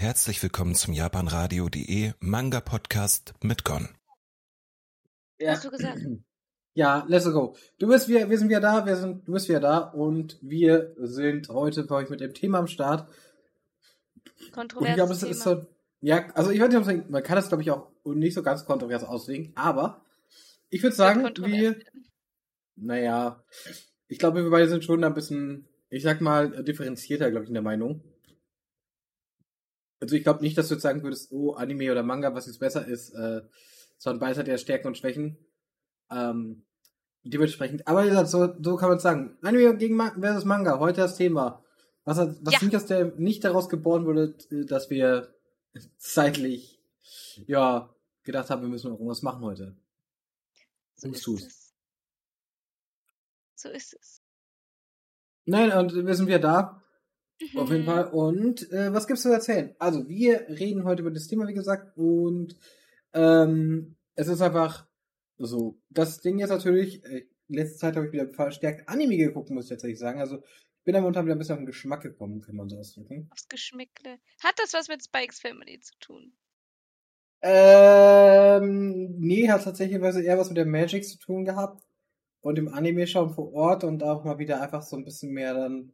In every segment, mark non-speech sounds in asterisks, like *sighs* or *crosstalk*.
Herzlich willkommen zum japanradio.de Manga Podcast mit Gon. Ja. Hast du gesagt? Ja, let's go. Du bist wir, wir sind wieder da, wir sind, du bist wieder da und wir sind heute für euch mit dem Thema am Start. Kontroverses ich glaube, es ist so, ja, also ich würde sagen, man kann das glaube ich auch nicht so ganz kontrovers auslegen, aber ich würde sagen, wir, naja, ich glaube, wir beide sind schon ein bisschen, ich sag mal, differenzierter, glaube ich, in der Meinung. Also ich glaube nicht, dass du jetzt sagen würdest, oh, Anime oder Manga, was jetzt besser ist, äh, sondern beides hat ja Stärken und Schwächen. Ähm, dementsprechend. Aber wie gesagt, so, so kann man es sagen. Anime gegen Ma versus Manga, heute das Thema. Was, was ja. nicht, aus der, nicht daraus geboren wurde, dass wir zeitlich, ja, gedacht haben, wir müssen irgendwas machen heute. So ist es. So ist es. Nein, und wir sind wieder da. Auf jeden mhm. Fall. Und äh, was gibt's zu erzählen? Also, wir reden heute über das Thema, wie gesagt, und ähm, es ist einfach so. Das Ding jetzt natürlich, äh, in letzter Zeit habe ich wieder verstärkt Anime geguckt, muss ich tatsächlich sagen. Also, ich bin da momentan wieder ein bisschen auf den Geschmack gekommen, kann man so ausdrücken. Aufs Geschmäckle. Hat das was mit Spikes Family zu tun? Ähm, nee, hat tatsächlich eher was mit der Magic zu tun gehabt. Und im Anime schauen vor Ort und auch mal wieder einfach so ein bisschen mehr dann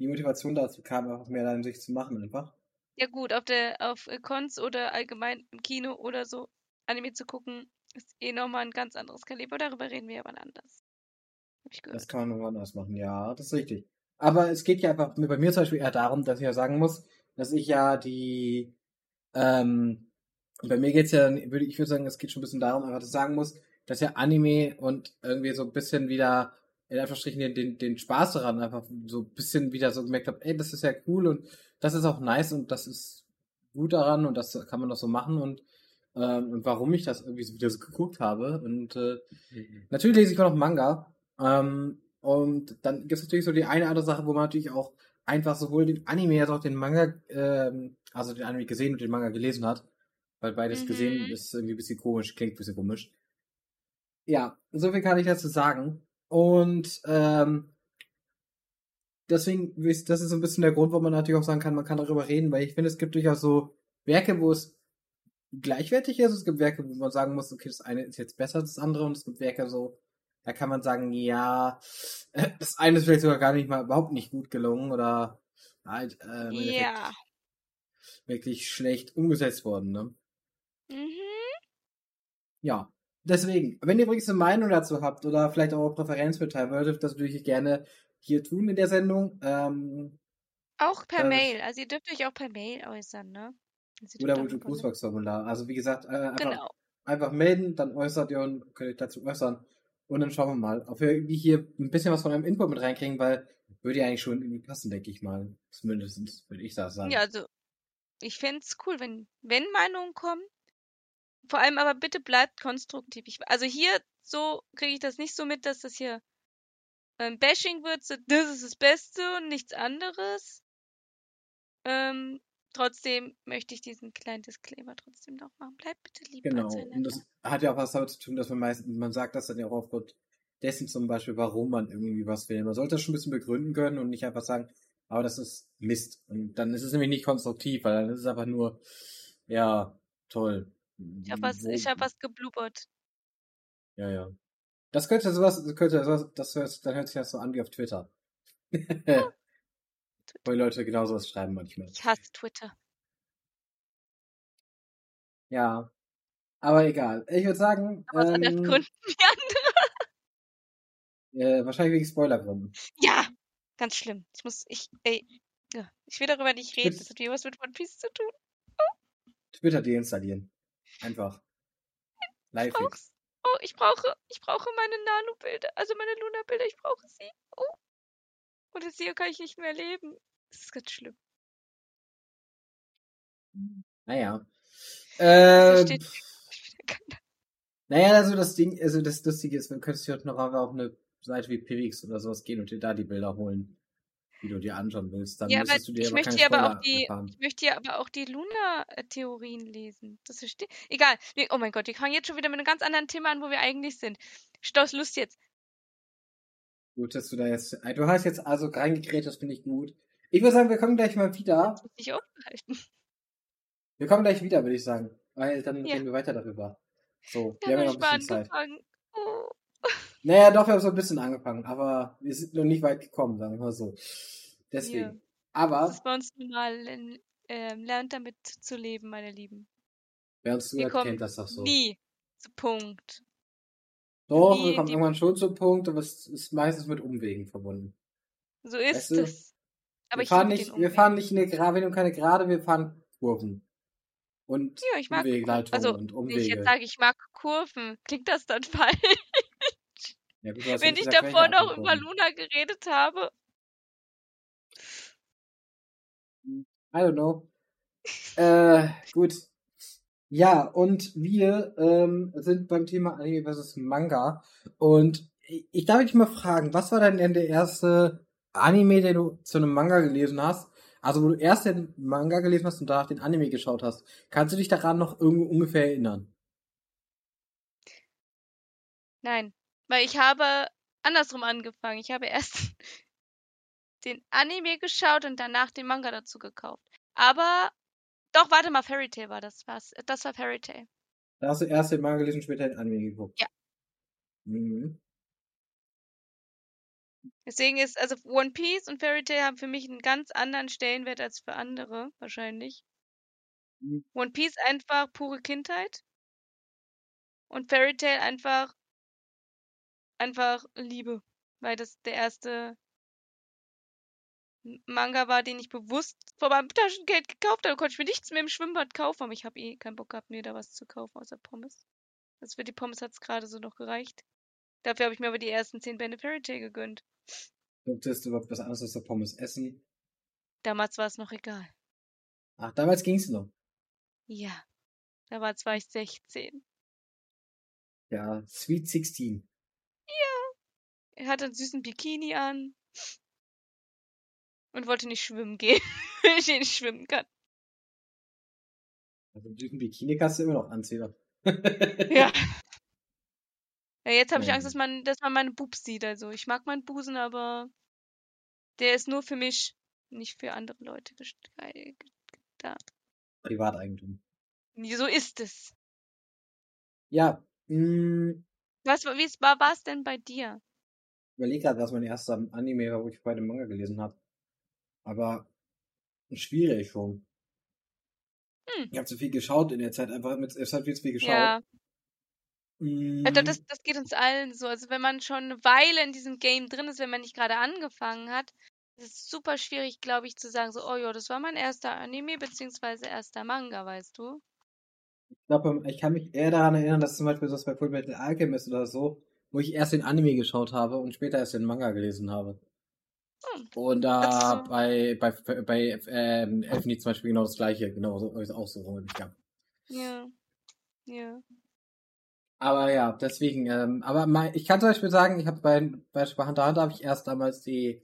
die Motivation dazu kam, einfach mehr an sich zu machen einfach. Ja gut, auf der auf Cons oder allgemein im Kino oder so Anime zu gucken, ist eh nochmal ein ganz anderes Kaliber. Darüber reden wir aber anders. Das kann man nochmal anders machen, ja, das ist richtig. Aber es geht ja einfach bei mir zum Beispiel eher darum, dass ich ja sagen muss, dass ich ja die, ähm, bei mir geht's ja, würde ich würde sagen, es geht schon ein bisschen darum, einfach, dass ich sagen muss, dass ja Anime und irgendwie so ein bisschen wieder in Anführungsstrichen den, den, den Spaß daran einfach so ein bisschen wieder so gemerkt habe, ey, das ist ja cool und das ist auch nice und das ist gut daran und das kann man doch so machen und ähm, und warum ich das irgendwie so wieder so geguckt habe und äh, mhm. natürlich lese ich auch noch Manga ähm, und dann gibt es natürlich so die eine andere Sache, wo man natürlich auch einfach sowohl den Anime als auch den Manga, ähm, also den Anime gesehen und den Manga gelesen hat, weil beides mhm. gesehen ist irgendwie ein bisschen komisch, klingt ein bisschen komisch. Ja, so viel kann ich dazu sagen. Und ähm, deswegen, das ist so ein bisschen der Grund, warum man natürlich auch sagen kann, man kann darüber reden, weil ich finde, es gibt durchaus so Werke, wo es gleichwertig ist. Es gibt Werke, wo man sagen muss, okay, das eine ist jetzt besser als das andere und es gibt Werke so, da kann man sagen, ja, das eine ist vielleicht sogar gar nicht mal überhaupt nicht gut gelungen oder halt äh, ja. wirklich schlecht umgesetzt worden, ne? Mhm. Ja. Deswegen, wenn ihr übrigens eine Meinung dazu habt oder vielleicht auch eine Präferenz mitteilen würdet, das würde ich gerne hier tun in der Sendung. Ähm, auch per äh, Mail. Also ihr dürft euch auch per Mail äußern, ne? Oder mit dem Grußbox-Formular. Also wie gesagt, äh, einfach, genau. einfach melden, dann äußert ihr und könnt euch dazu äußern. Und dann schauen wir mal, ob wir hier ein bisschen was von einem Input mit reinkriegen, weil würde ja eigentlich schon irgendwie passen, denke ich mal. Zumindest würde ich das sagen. Ja, also ich fände es cool, wenn, wenn Meinungen kommen, vor allem aber bitte bleibt konstruktiv. Ich, also hier so kriege ich das nicht so mit, dass das hier ähm, Bashing wird, so, das ist das Beste und nichts anderes. Ähm, trotzdem möchte ich diesen kleinen Disclaimer trotzdem noch machen. Bleibt bitte lieb. Genau. Und das hat ja auch was damit zu tun, dass man meistens, man sagt das dann ja auch aufgrund dessen zum Beispiel, warum man irgendwie was will. Man sollte das schon ein bisschen begründen können und nicht einfach sagen, aber das ist Mist. Und dann ist es nämlich nicht konstruktiv, weil dann ist es einfach nur, ja, toll. Ich habe was, ich hab was geblubbert. Ja, ja. Das könnte sowas, könnte sowas, das hört, dann hört sich das so an wie auf Twitter. *laughs* Ja. Weil Leute genau sowas schreiben manchmal. Ich hasse Twitter. Ja. Aber egal. Ich würde sagen. Aber ähm, aus *laughs* Gründen wie andere. Äh, wahrscheinlich wegen Spoilergründen. Ja, ganz schlimm. Ich muss, ich, ey, ich will darüber nicht reden. Das hat was mit One Piece zu tun. Twitter deinstallieren. Einfach. Live. Ich oh, ich brauche, ich brauche meine Nano-Bilder, also meine Luna-Bilder, ich brauche sie. Oh. Ohne sie kann ich nicht mehr leben. Das ist ganz schlimm. Naja. Ähm, *laughs* naja, also das Ding, also das Lustige ist, man könnte sich heute noch auf eine Seite wie PWX oder sowas gehen und dir da die Bilder holen die du dir anschauen willst, dann ja, müsstest du dir ich aber möchte aber auch die, Ich möchte hier aber auch die Luna-Theorien lesen. Das verstehe Egal. oh mein Gott, wir fangen jetzt schon wieder mit einem ganz anderen Thema an, wo wir eigentlich sind. Stoß Lust jetzt. Gut, dass du da jetzt. Du hast jetzt also reingekräht, das finde ich gut. Ich würde sagen, wir kommen gleich mal wieder. Das muss ich aufhalten. Wir kommen gleich wieder, würde ich sagen. Weil dann Ja. reden wir weiter darüber. So, Wir wir haben ja noch ein bisschen Zeit. Oh. Naja, doch, wir haben so ein bisschen angefangen, aber wir sind noch nicht weit gekommen, sagen wir mal so. Deswegen. Ja. Das Aber, ist bei uns normal. Ähm, lernt damit zu leben, meine Lieben. wer uns zuhört, kennt das doch so. nie zu Punkt. Doch, nie wir in kommen irgendwann schon zum Punkt, aber es ist meistens mit Umwegen verbunden. So ist Weißt du, es. Aber wir ich fahren nicht, wir fahren nicht eine Gerade, wir nehmen keine Gerade, wir fahren Kurven. Und Ja, ich mag Kurven. Umwegleitungen Also, und Wenn ich jetzt Umwege. sage, ich mag Kurven, klingt das dann *laughs* falsch? Ja, gut, Wenn ich davor noch über. Luna geredet habe. I don't know. Äh, gut. Ja, und wir ähm, sind beim Thema Anime versus Manga. Und ich, darf dich mal fragen, was war denn denn der erste Anime, den du zu einem Manga gelesen hast? Also, wo du erst den Manga gelesen hast und danach den Anime geschaut hast. Kannst du dich daran noch irgendwo ungefähr erinnern? Nein, weil ich habe andersrum angefangen. Ich habe erst *laughs* den Anime geschaut und danach den Manga dazu gekauft. Aber doch, warte mal, Fairy Tail war das. Was? Das war Fairy Tail. Da hast du erst den Manga gelesen, später den Anime geguckt. Ja. Mhm. Deswegen ist, also One Piece und Fairy Tail haben für mich einen ganz anderen Stellenwert als für andere, wahrscheinlich. Mhm. One Piece einfach pure Kindheit. Und Fairy Tail einfach, einfach Liebe. Weil das der erste Manga war, den ich bewusst vor meinem Taschengeld gekauft habe. Da konnte ich mir nichts mehr im Schwimmbad kaufen, aber ich habe eh keinen Bock gehabt, mir da was zu kaufen, außer Pommes. Also für die Pommes hat es gerade so noch gereicht. Dafür habe ich mir aber die ersten zehn Bände Fairy Tail gegönnt. Durftest du überhaupt was anderes als der Pommes essen? Damals war es noch egal. Ach, damals ging's noch. Ja. Damals war ich 16. Ja, Sweet 16. Er hatte einen süßen Bikini an. Und wollte nicht schwimmen gehen, *laughs* wenn ich nicht schwimmen kann. Also diesen Bikini kannst du immer noch anziehen. *laughs* Ja. Ja, jetzt habe ich. Angst, dass man, dass man meine Boobs sieht. Also ich mag meinen Busen, aber der ist nur für mich, nicht für andere Leute da. Privateigentum. So ist es. Ja, mh, Was, wie war es denn bei dir? Überlege gerade, was mein erster Anime war, wo ich bei dem Manga gelesen habe. Aber schwierig schon. Hm. Ich habe zu viel geschaut in der Zeit, einfach mit, es hat viel zu viel geschaut. Ja, Mm, ich glaube, das, das geht uns allen so. Also wenn man schon eine Weile in diesem Game drin ist, wenn man nicht gerade angefangen hat, ist es super schwierig, glaube ich, zu sagen, so, oh ja, das war mein erster Anime, beziehungsweise erster Manga, weißt du? ich glaube, ich kann mich eher daran erinnern, dass zum Beispiel das bei Full Metal Alchemist oder so, wo ich erst den Anime geschaut habe und später erst den Manga gelesen habe. Hm. Und da Also- bei, bei, bei ähm, Elfen zum Beispiel genau das gleiche, genau so, auch so rum gegangen. Ja. Ja. Aber ja, deswegen, ähm, aber mein, ich kann zum Beispiel sagen, ich habe bei, bei bei Hunter Hunter habe ich erst damals die,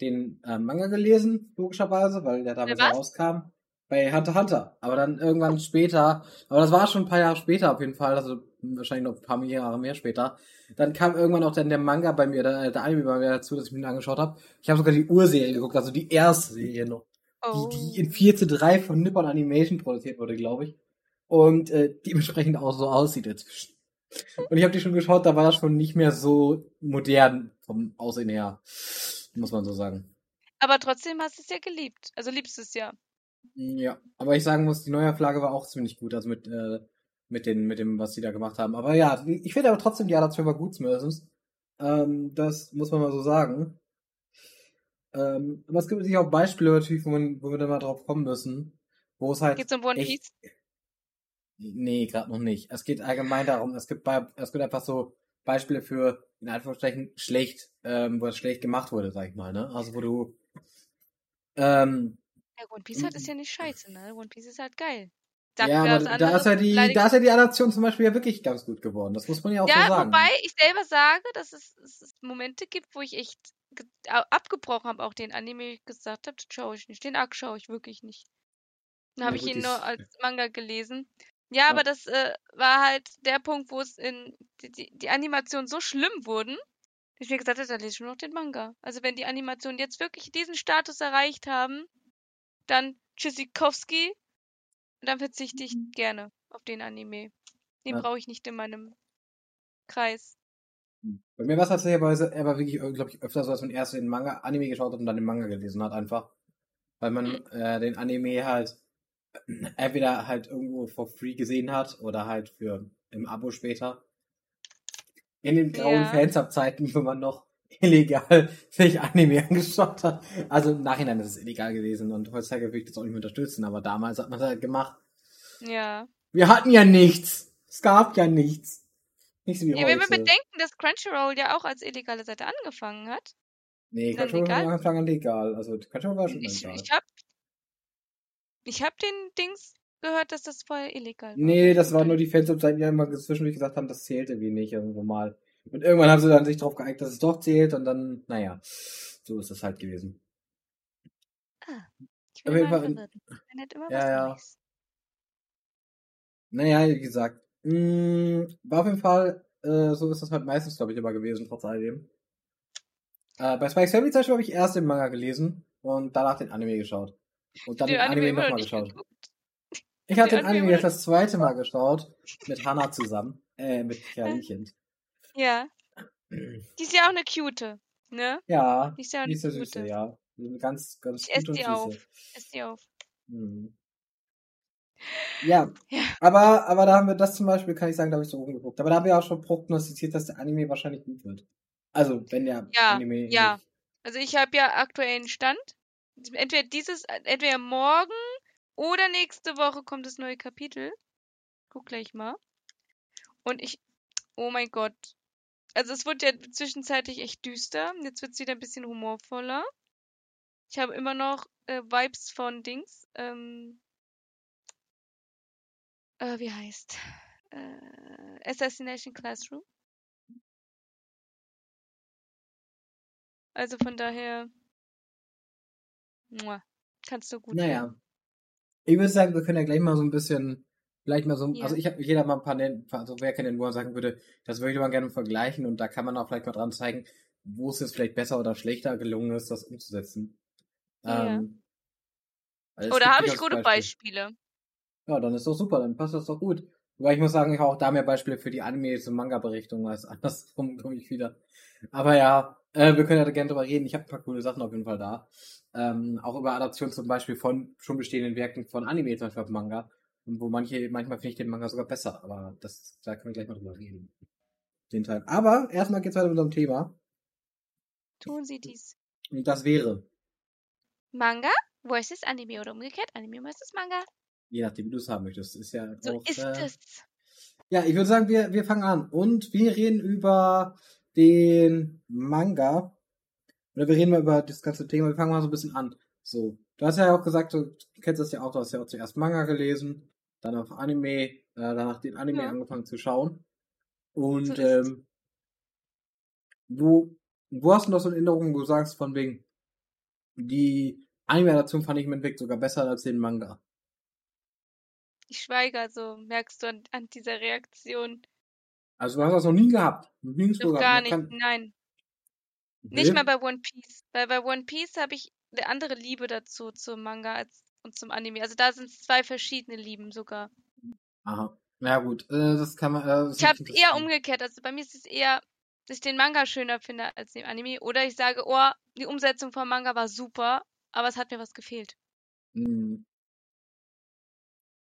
den ähm, Manga gelesen, logischerweise, weil der damals Bei was? rauskam. Bei Hunter Hunter. Aber dann irgendwann später, aber das war schon ein paar Jahre später auf jeden Fall, also wahrscheinlich noch ein paar Jahre mehr später. Dann kam irgendwann auch dann der Manga bei mir, der, der Anime bei mir dazu, dass ich mir den angeschaut habe. Ich habe sogar die Urserie geguckt, also die erste Serie noch. Oh. Die, die in 4 zu 3 von Nippon Animation produziert wurde, glaube ich. Und äh, dementsprechend auch so aussieht inzwischen. Und ich habe die schon geschaut, da war das schon nicht mehr so modern vom Aussehen her, muss man so sagen. Aber trotzdem hast du es ja geliebt. Also liebst du es ja. Ja, aber ich sagen muss, die Neuauflage war auch ziemlich gut, also mit äh, mit den mit dem, was die da gemacht haben. Aber ja, ich finde aber trotzdem die Adaption war gut zumindest. Ähm, das muss man mal so sagen. Ähm, aber es gibt natürlich auch Beispiele natürlich, wo, man, wo wir dann mal drauf kommen müssen, wo es halt Geht's um One Piece? Nee, gerade noch nicht. Es geht allgemein darum, es gibt bei, es gibt einfach so Beispiele für, in Anführungsstrichen, schlecht, ähm, wo es schlecht gemacht wurde, sag ich mal, ne? Also wo du ähm, Ja, One Piece halt ist ja nicht scheiße, ne? One Piece ist halt geil. Sagt ja, aber da ist ja die, da ist ja die Adaption zum Beispiel ja wirklich ganz gut geworden. Das muss man ja auch Ja, so sagen. wobei ich selber sage, dass es, es Momente gibt, wo ich echt abgebrochen habe, auch den Anime gesagt habe, das schaue ich nicht. Den Arc schaue ich wirklich nicht. Dann habe ich ihn nur als Manga gelesen. Ja, Ja. aber das äh, war halt der Punkt, wo es in die, die, die Animationen so schlimm wurden, dass ich mir gesagt habe, dann lese ich nur noch den Manga. Also wenn die Animationen jetzt wirklich diesen Status erreicht haben, dann Tschüssikowski, dann verzichte ich gerne auf den Anime. Den Ja. brauche ich nicht in meinem Kreis. Bei mir war es tatsächlich aber, er war wirklich, glaube ich, öfter so, dass man erst den Manga, Anime geschaut hat und dann den Manga gelesen hat, einfach. Weil man äh, den Anime halt entweder halt irgendwo for free gesehen hat oder halt für im Abo später. In den grauen Ja. Fansub-Zeiten, wo man noch illegal *laughs* sich Anime angeschaut hat. Also im Nachhinein ist es illegal gewesen und heutzutage würde ich das auch nicht mehr unterstützen, aber damals hat man es halt gemacht. Ja. Wir hatten ja nichts. Es gab ja nichts. Nicht so wie ja wenn wir heute. bedenken, dass Crunchyroll ja auch als illegale Seite angefangen hat. Nee, Dann Crunchyroll war legal? von Anfang an legal. Also Crunchyroll war schon Ich, legal. ich hab. Ich hab den Dings gehört, dass das vorher illegal war. Nee, das waren nur die Fansub-Seiten, die immer zwischendurch gesagt haben, das zählte wie nicht irgendwo mal. Und irgendwann haben sie dann sich drauf geeinigt, dass es doch zählt und dann, naja, so ist es halt gewesen. Ich auf bin Fall- verwirrt. Immer Ja, was ja. Neues. Naja, wie gesagt, mh, war auf jeden Fall, äh, so ist das halt meistens, glaube ich, immer gewesen, trotz alledem. Äh, bei Spikes Family zum Beispiel habe ich erst den Manga gelesen und danach den Anime geschaut. Und dann den, Anime, immer noch nochmal geschaut. geguckt. Ich habe Den Anime immer jetzt das zweite Mal geschaut, mit Hannah zusammen, äh, mit *laughs* Karinchen. Ja. *clears throat* Die ist ja auch eine cute, ne? Ja, Die ist ja auch die eine ist ja süße, gute. ja. Die sind Ganz, ganz Ich esse gut und die süße. auf. Ess die auf. Mhm. Ja, *laughs* Ja. aber, aber da haben wir das zum Beispiel, kann ich sagen, da habe ich so rumgeguckt. Aber da haben wir auch schon prognostiziert, dass der Anime wahrscheinlich gut wird. Also, wenn der Ja, Anime. ja. nicht- Also ich habe ja aktuellen Stand. Entweder dieses, entweder morgen oder nächste Woche kommt das neue Kapitel. Guck gleich mal. Und ich, oh mein Gott. Also es wurde ja zwischenzeitlich echt düster. Jetzt wird es wieder ein bisschen humorvoller. Ich habe immer noch äh, Vibes von Dings. Ähm, äh, wie heißt? Äh, Assassination Classroom. Also von daher. Kannst du gut. Naja. Ich würde sagen, wir können ja gleich mal so ein bisschen, vielleicht mal so, Ja. also ich habe jeder mal ein paar also wer kennt den, wo er sagen würde, das würde man gerne vergleichen und da kann man auch vielleicht mal dran zeigen, wo es jetzt vielleicht besser oder schlechter gelungen ist, das umzusetzen. Ja. Ähm, weil es Oh, habe ich gute Beispiele. Ja, dann ist doch super, dann passt das doch gut. Wobei ich muss sagen, ich habe auch da mehr Beispiele für die Animes und Manga-Berichtungen als *laughs* andersrum, glaube ich, wieder. Aber ja, äh, wir können ja da gerne drüber reden. Ich habe ein paar coole Sachen auf jeden Fall da. Ähm, auch über Adaptionen zum Beispiel von schon bestehenden Werken von Anime, zum Beispiel auf Manga. Und wo manche, manchmal finde ich den Manga sogar besser, aber das, da können wir gleich mal drüber reden. Den Teil. Aber erstmal geht's weiter mit unserem Thema. Tun sie dies. Und das wäre, Manga versus Anime oder umgekehrt Anime versus Manga. je nachdem, wie du es haben möchtest, ist ja So auch, ist äh, es. Ja, ich würde sagen, wir, wir fangen an. Und wir reden über den Manga. Oder wir reden mal über das ganze Thema. Wir fangen mal so ein bisschen an. So, du hast ja auch gesagt, du kennst das ja auch, du hast ja auch zuerst Manga gelesen, dann auf Anime, äh, danach den Anime Ja. angefangen zu schauen. Und So ähm, wo, wo hast du noch so eine Erinnerung, wo du sagst, von wegen, die Anime-Adaption fand ich im Endeffekt sogar besser als den Manga. Ich schweige, also merkst du an, an dieser Reaktion. Also du hast das noch nie gehabt. Noch gar nicht, kann- nein. Nee? Nicht mal bei One Piece. Weil bei One Piece habe ich eine andere Liebe dazu, zum Manga als und zum Anime. Also da sind es zwei verschiedene Lieben sogar. Aha. Ja gut, äh, das kann man. Äh, das Ich habe es eher umgekehrt. Also bei mir ist es eher, dass ich den Manga schöner finde als den Anime. Oder ich sage, oh, die Umsetzung vom Manga war super, aber es hat mir was gefehlt. Hm.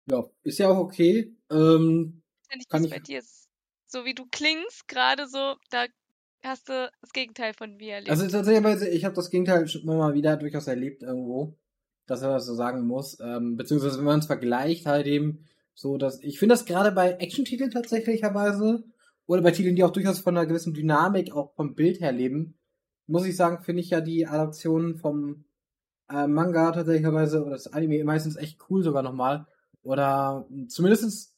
Ja, ist ja auch okay. Ähm, Finde ich Kann ich- bei dir ist so wie du klingst, gerade so, da hast du das Gegenteil von mir erlebt. also tatsächlich, ich habe das Gegenteil schon mal wieder durchaus erlebt irgendwo, dass er das so sagen muss. Ähm, beziehungsweise wenn man es vergleicht, halt eben so, dass ich finde das gerade bei Action-Titeln tatsächlicherweise oder bei Titeln, die auch durchaus von einer gewissen Dynamik auch vom Bild her leben, muss ich sagen, finde ich ja die Adaptionen vom äh, Manga tatsächlicherweise oder das Anime meistens echt cool sogar nochmal. Oder zumindest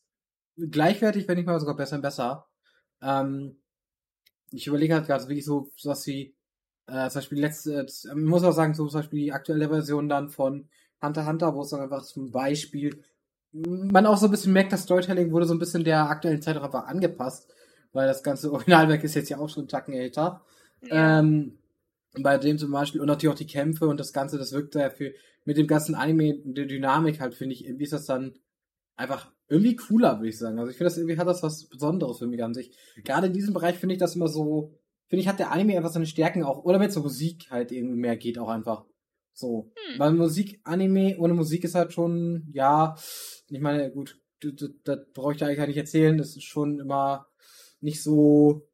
gleichwertig, wenn nicht mal sogar besser und besser. Ähm, ich überlege halt gerade wirklich so was wie äh, zum Beispiel letzte, äh, ich muss auch sagen, so zum Beispiel die aktuelle Version dann von Hunter Hunter, wo es dann einfach zum Beispiel man auch so ein bisschen merkt, das Storytelling wurde so ein bisschen der aktuellen Zeit einfach angepasst, weil das ganze *laughs* Originalwerk ist jetzt ja auch schon einen Tacken älter. ja. Ähm, bei dem zum Beispiel, und natürlich auch die Kämpfe und das Ganze, das wirkt sehr für, mit dem ganzen Anime, der Dynamik halt, finde ich, irgendwie ist das dann einfach irgendwie cooler, würde ich sagen. Also ich finde das irgendwie hat das was Besonderes für mich an sich. Gerade in diesem Bereich finde ich das immer so, finde ich, hat der Anime einfach seine Stärken auch, oder wenn es so Musik halt irgendwie mehr geht auch einfach. So. Hm. Weil Musik, Anime ohne Musik ist halt schon, ja, ich meine, gut, das, das brauche ich da eigentlich nicht erzählen, das ist schon immer nicht so,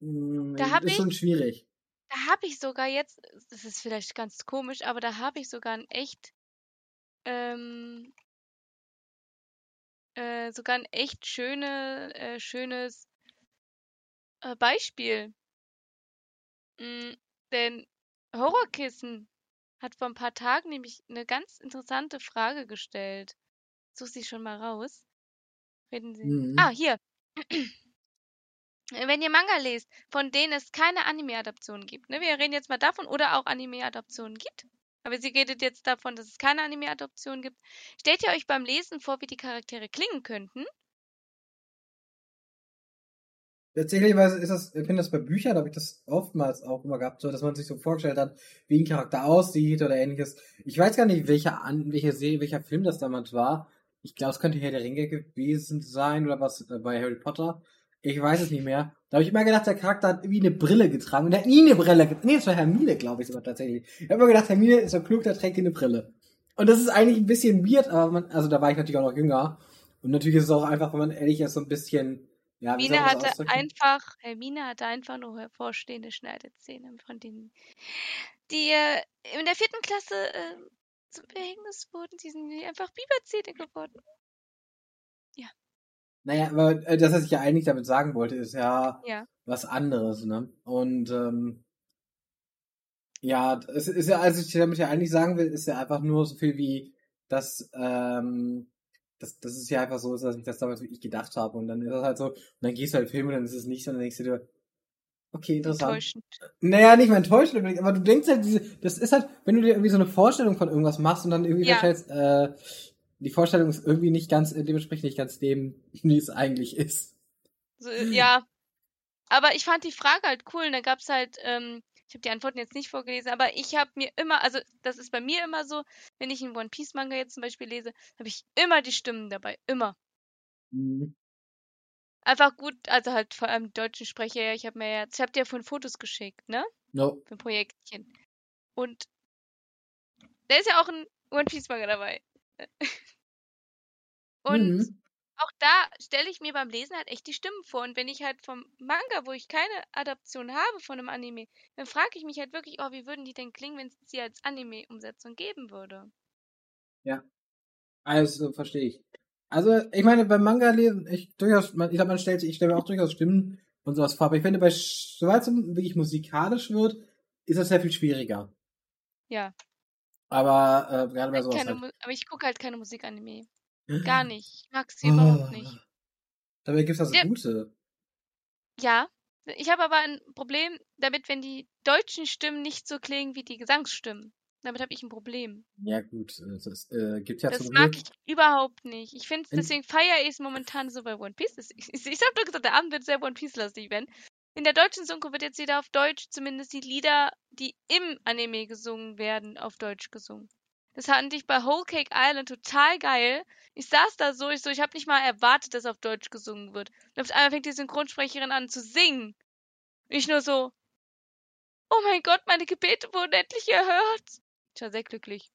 mh, da ist ich, schon schwierig. Da habe ich sogar jetzt, das ist vielleicht ganz komisch, aber da habe ich sogar ein echt, ähm, äh, sogar ein echt schöne, äh, schönes äh, Beispiel. Mm, denn Horrorkissen hat vor ein paar Tagen nämlich eine ganz interessante Frage gestellt. Such sie schon mal raus. Reden Sie. Mhm. Ah, hier. Wenn ihr Manga lest, von denen es keine Anime-Adaptionen gibt, ne? Wir reden jetzt mal davon, oder auch Anime-Adaptionen gibt. Aber sie redet jetzt davon, dass es keine Anime-Adaptionen gibt. Stellt ihr euch beim Lesen vor, wie die Charaktere klingen könnten? Tatsächlich ist das, ich finde das bei Büchern, habe ich das oftmals auch immer gehabt, so, dass man sich so vorgestellt hat, wie ein Charakter aussieht oder ähnliches. Ich weiß gar nicht, welcher, an, welche Serie, welcher Film das damals war. Ich glaube, es könnte Herr der Ringe gewesen sein oder was äh, bei Harry Potter. Ich weiß es nicht mehr. Da habe ich immer gedacht, der Charakter hat irgendwie eine Brille getragen. Und der hat nie eine Brille getragen. Nee, das war Hermine, glaube ich sogar tatsächlich. Ich habe immer gedacht, Hermine ist so klug, der trägt eine Brille. Und das ist eigentlich ein bisschen weird, aber man, also da war ich natürlich auch noch jünger. Und natürlich ist es auch einfach, wenn man ehrlich ist, so ein bisschen, ja, Hermine hatte einfach, Hermine hatte einfach nur hervorstehende Schneidezähne, von denen, die äh, in der vierten Klasse äh, zum Verhängnis wurden. Die sind einfach Biberzähne geworden. Ja. Naja, aber äh, das, was ich ja eigentlich damit sagen wollte, ist ja, ja. was anderes, ne? Und ähm, ja, es ist ja, also ich damit ja eigentlich sagen will, ist ja einfach nur so viel wie, dass, ähm, dass, dass es ja einfach so ist, dass ich das damals wirklich gedacht habe. Und dann ist das halt so, und dann gehst du halt Film und dann ist es nicht so, und dann denkst du dir, okay, interessant. Enttäuschend. Naja, nicht mal enttäuschend, aber du denkst halt, diese, das ist halt, wenn du dir irgendwie so eine Vorstellung von irgendwas machst und dann irgendwie ja. feststellst, äh, die Vorstellung ist irgendwie nicht ganz, äh, dementsprechend nicht ganz dem, *laughs* wie es eigentlich ist. So, ja. Aber ich fand die Frage halt cool und da gab's halt, ähm, ich habe die Antworten jetzt nicht vorgelesen, aber ich habe mir immer, also das ist bei mir immer so, wenn ich einen One Piece Manga jetzt zum Beispiel lese, habe ich immer die Stimmen dabei, immer. Mhm. Einfach gut, also halt vor allem deutschen Sprecher, ich habe mir jetzt, ich habe dir ja von Fotos geschickt, ne? No. Für ein Projektchen. Und da ist ja auch ein One Piece Manga dabei. *laughs* Und mhm. auch da stelle ich mir beim Lesen halt echt die Stimmen vor. Und wenn ich halt vom Manga, wo ich keine Adaption habe von einem Anime, dann frage ich mich halt wirklich, oh, wie würden die denn klingen, wenn es sie als Anime-Umsetzung geben würde? Ja. Also, verstehe ich. Also, ich meine, beim Manga lesen, ich durchaus, ich glaube, man stellt sich, ich stelle mir auch durchaus Stimmen und sowas vor. Aber ich finde, bei, sobald es wirklich musikalisch wird, ist das sehr viel schwieriger. Ja. Aber äh, gerade bei sowas. Halt. Aber ich gucke halt keine Musikanime. Gar nicht. Ich mag sie oh. überhaupt nicht. Dabei gibt es also ja. gute. Ja. Ich habe aber ein Problem damit, wenn die deutschen Stimmen nicht so klingen wie die Gesangsstimmen. Damit habe ich ein Problem. Ja, gut. Das äh, gibt ja Das mag Glück. ich überhaupt nicht. Ich finde deswegen feiere ich es momentan so bei One Piece. Ich, ich, ich habe doch gesagt, der Abend wird sehr One Piece-lastig werden. In der deutschen Synchro wird jetzt wieder auf Deutsch zumindest die Lieder, die im Anime gesungen werden, auf Deutsch gesungen. Das fand ich bei Whole Cake Island total geil. Ich saß da so, ich so, ich habe nicht mal erwartet, dass auf Deutsch gesungen wird. Und auf einmal fängt die Synchronsprecherin an zu singen. Ich nur so, oh mein Gott, meine Gebete wurden endlich erhört. Ich war sehr glücklich.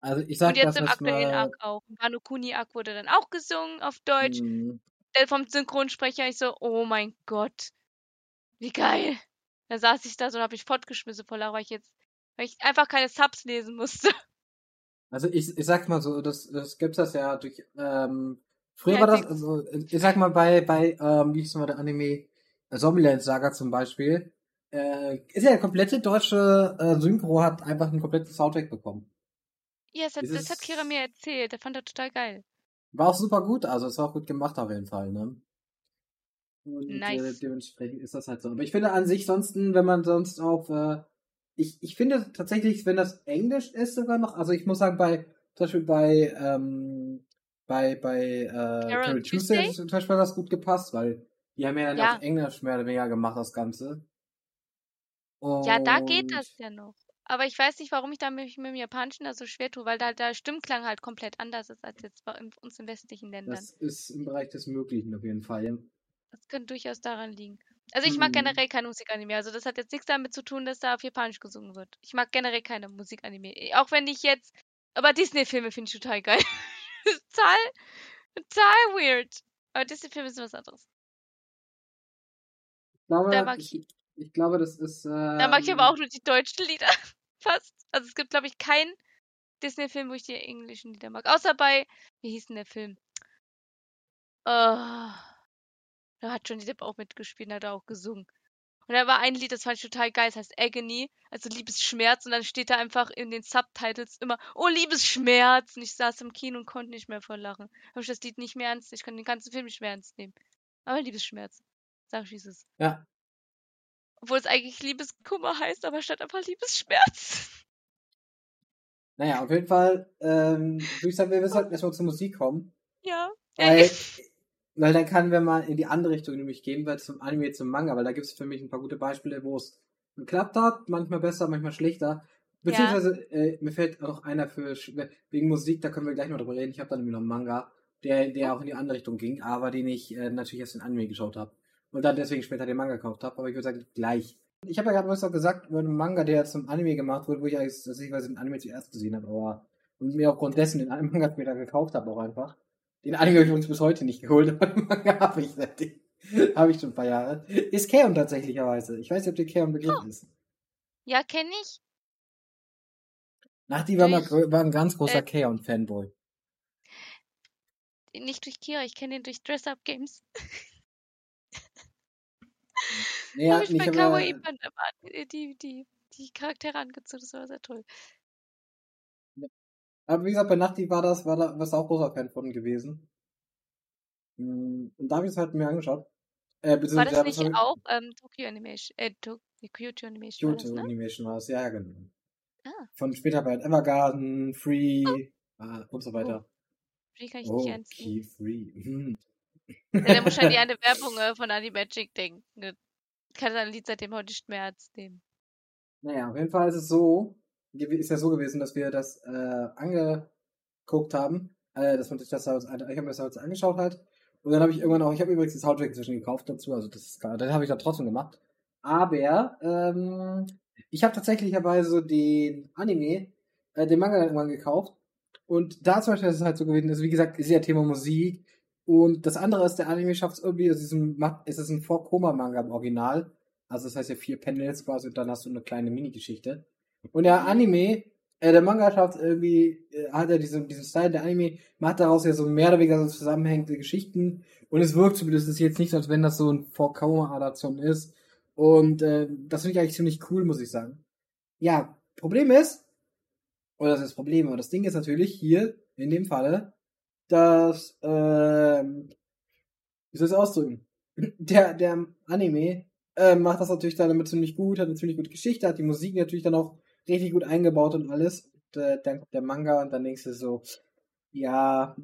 Also ich sag Und jetzt im aktuellen Arc auch. Wano Kuni Arc wurde dann auch gesungen auf Deutsch. Mhm. Vom Synchronsprecher ich so, oh mein Gott. Wie geil. Da saß ich da so und hab mich fortgeschmissen vor Lachen, weil ich jetzt, weil ich einfach keine Subs lesen musste. Also ich, ich sag mal so, das, das gibt's das ja durch, ähm, früher ja, war das, also ich sag mal bei, bei, ähm, wie hieß mal der Anime, äh, Zombieland Saga zum Beispiel, äh, ist ja der komplette deutsche äh, Synchro hat einfach einen kompletten Soundtrack bekommen. Ja, das hat, das hat Kira mir erzählt, der fand das total geil. War auch super gut, also es war auch gut gemacht auf jeden Fall, ne? Und nice. dementsprechend ist das halt so. Aber ich finde an sich sonst, wenn man sonst auf äh, ich, ich finde tatsächlich, wenn das Englisch ist sogar noch, also ich muss sagen, bei, zum Beispiel bei, ähm, bei, bei, äh, Carol Tuesday, Tuesday zum Beispiel hat das gut gepasst, weil die haben ja dann ja. auf Englisch mehr oder weniger gemacht, das Ganze. Und ja, da geht das ja noch. aber ich weiß nicht, warum ich da mich mit dem Japanischen da so schwer tue, weil da der Stimmklang halt komplett anders ist als jetzt bei uns in westlichen Ländern. Das ist im Bereich des Möglichen auf jeden Fall. Das könnte durchaus daran liegen. Also ich mag Mhm. generell kein Musikanime. Also das hat jetzt nichts damit zu tun, dass da auf Japanisch gesungen wird. Ich mag generell keine Musikanime. Auch wenn ich jetzt. Aber Disney-Filme finde ich total geil. *laughs* total, total weird. Aber Disney-Filme sind was anderes. Ich glaube, Da mag ich, ich glaube, das ist. Da mag ich aber ähm, auch nur die deutschen Lieder. *laughs* Fast. Also es gibt, glaube ich, keinen Disney-Film, wo ich die englischen Lieder mag. Außer bei. Wie hieß denn der Film? Oh, da hat Johnny Depp auch mitgespielt und hat auch gesungen. Und da war ein Lied, das fand ich total geil, das heißt Agony, also Liebesschmerz. Und dann steht da einfach in den Subtitles immer, oh, Liebesschmerz. Und ich saß im Kino und konnte nicht mehr vor Lachen. Habe ich das Lied nicht mehr ernst, ich kann den ganzen Film nicht mehr ernst nehmen. Aber Liebesschmerz. Sag ich, wie es ist. Ja, Obwohl es eigentlich Liebeskummer heißt, aber statt einfach Liebesschmerz. naja, auf jeden Fall, ähm, würde ich sagen, wir sollten erstmal zur Musik kommen. Ja. Weil, *laughs* weil dann können wir mal in die andere Richtung nämlich gehen, weil zum Anime zum Manga, weil da gibt es für mich ein paar gute Beispiele, wo es geklappt hat, manchmal besser, manchmal schlechter. Beziehungsweise, äh, mir fällt auch einer für, wegen Musik, da können wir gleich noch drüber reden. Ich habe dann nämlich noch einen Manga, der, der auch in die andere Richtung ging, aber den ich äh, natürlich erst in Anime geschaut habe. Und dann deswegen später den Manga gekauft habe, aber ich würde sagen, gleich. Ich habe ja gerade was auch gesagt über einen Manga, der zum Anime gemacht wurde, wo ich eigentlich tatsächlich den Anime zuerst gesehen habe, aber und mir aufgrund dessen den Manga später gekauft habe auch einfach. Den Anime habe ich übrigens bis heute nicht geholt, *laughs* aber den Manga habe ich seitdem. habe ich schon ein paar Jahre. Ist Keon tatsächlicherweise. Ich weiß nicht, ob der Keon Begriff ist. Ja, kenne ich. Nachdi war, mal, war ein ganz großer äh, Keon-Fanboy. Nicht durch Kira, ich kenne ihn durch Dress-Up-Games. *laughs* Naja, habe ich bei Kawaii die, die, die, die Charaktere angezogen. Das war sehr toll. Aber wie gesagt, bei Nachti war das, war da, was auch großer Fan von gewesen. Mm, Und da habe ich es halt mir angeschaut. Äh, War das nicht ich- auch ähm, Tokyo Animation? Äh, to Kyoto Animation war Kyoto das, ne? Animation war es, ja, genau. Ah. Von später bei Evergarden, Free, äh, und so weiter. Die kann ich Oh, nicht ernst nehmen. Free. Hm. Ja, der muss wahrscheinlich *laughs* an eine Werbung äh, von Animagic denken. Ne? Kann sein Lied seitdem heute nicht mehr ernst nehmen. Naja, auf jeden Fall ist es so, ist ja so gewesen, dass wir das äh, angeguckt haben, äh, dass man sich das halt, ich habe mir das halt angeschaut halt, und dann habe ich irgendwann auch, ich habe übrigens das Soundtrack inzwischen gekauft dazu, also das ist, gar- das habe ich dann trotzdem gemacht, aber ähm, ich habe tatsächlicherweise den Anime, äh, den Manga dann irgendwann gekauft. Und da zum Beispiel ist es halt so gewesen, also wie gesagt, ist ja Thema Musik. Und das andere ist, der Anime schafft es irgendwie, es ist ein, es ist ein Vor-Koma-Manga im Original, also das heißt ja vier Panels quasi und dann hast du eine kleine Mini-Geschichte. Und der Anime, äh, der Manga schafft irgendwie, äh, hat er diesen, diesen Style, der Anime macht daraus ja so mehr oder weniger so zusammenhängende Geschichten. Und es wirkt zumindest jetzt nicht so, als wenn das so ein Vorkoma-Adaption ist. Und äh, das finde ich eigentlich ziemlich cool, muss ich sagen. Ja, Problem ist, oder das ist das Problem, aber das Ding ist natürlich hier, in dem Falle, dass, ähm, wie soll ich es ausdrücken? *clears throat* Der, der Anime äh, macht das natürlich dann damit ziemlich gut, hat eine ziemlich gute Geschichte, hat die Musik natürlich dann auch richtig gut eingebaut und alles. Und, äh, der, der Manga und dann denkst du so, ja,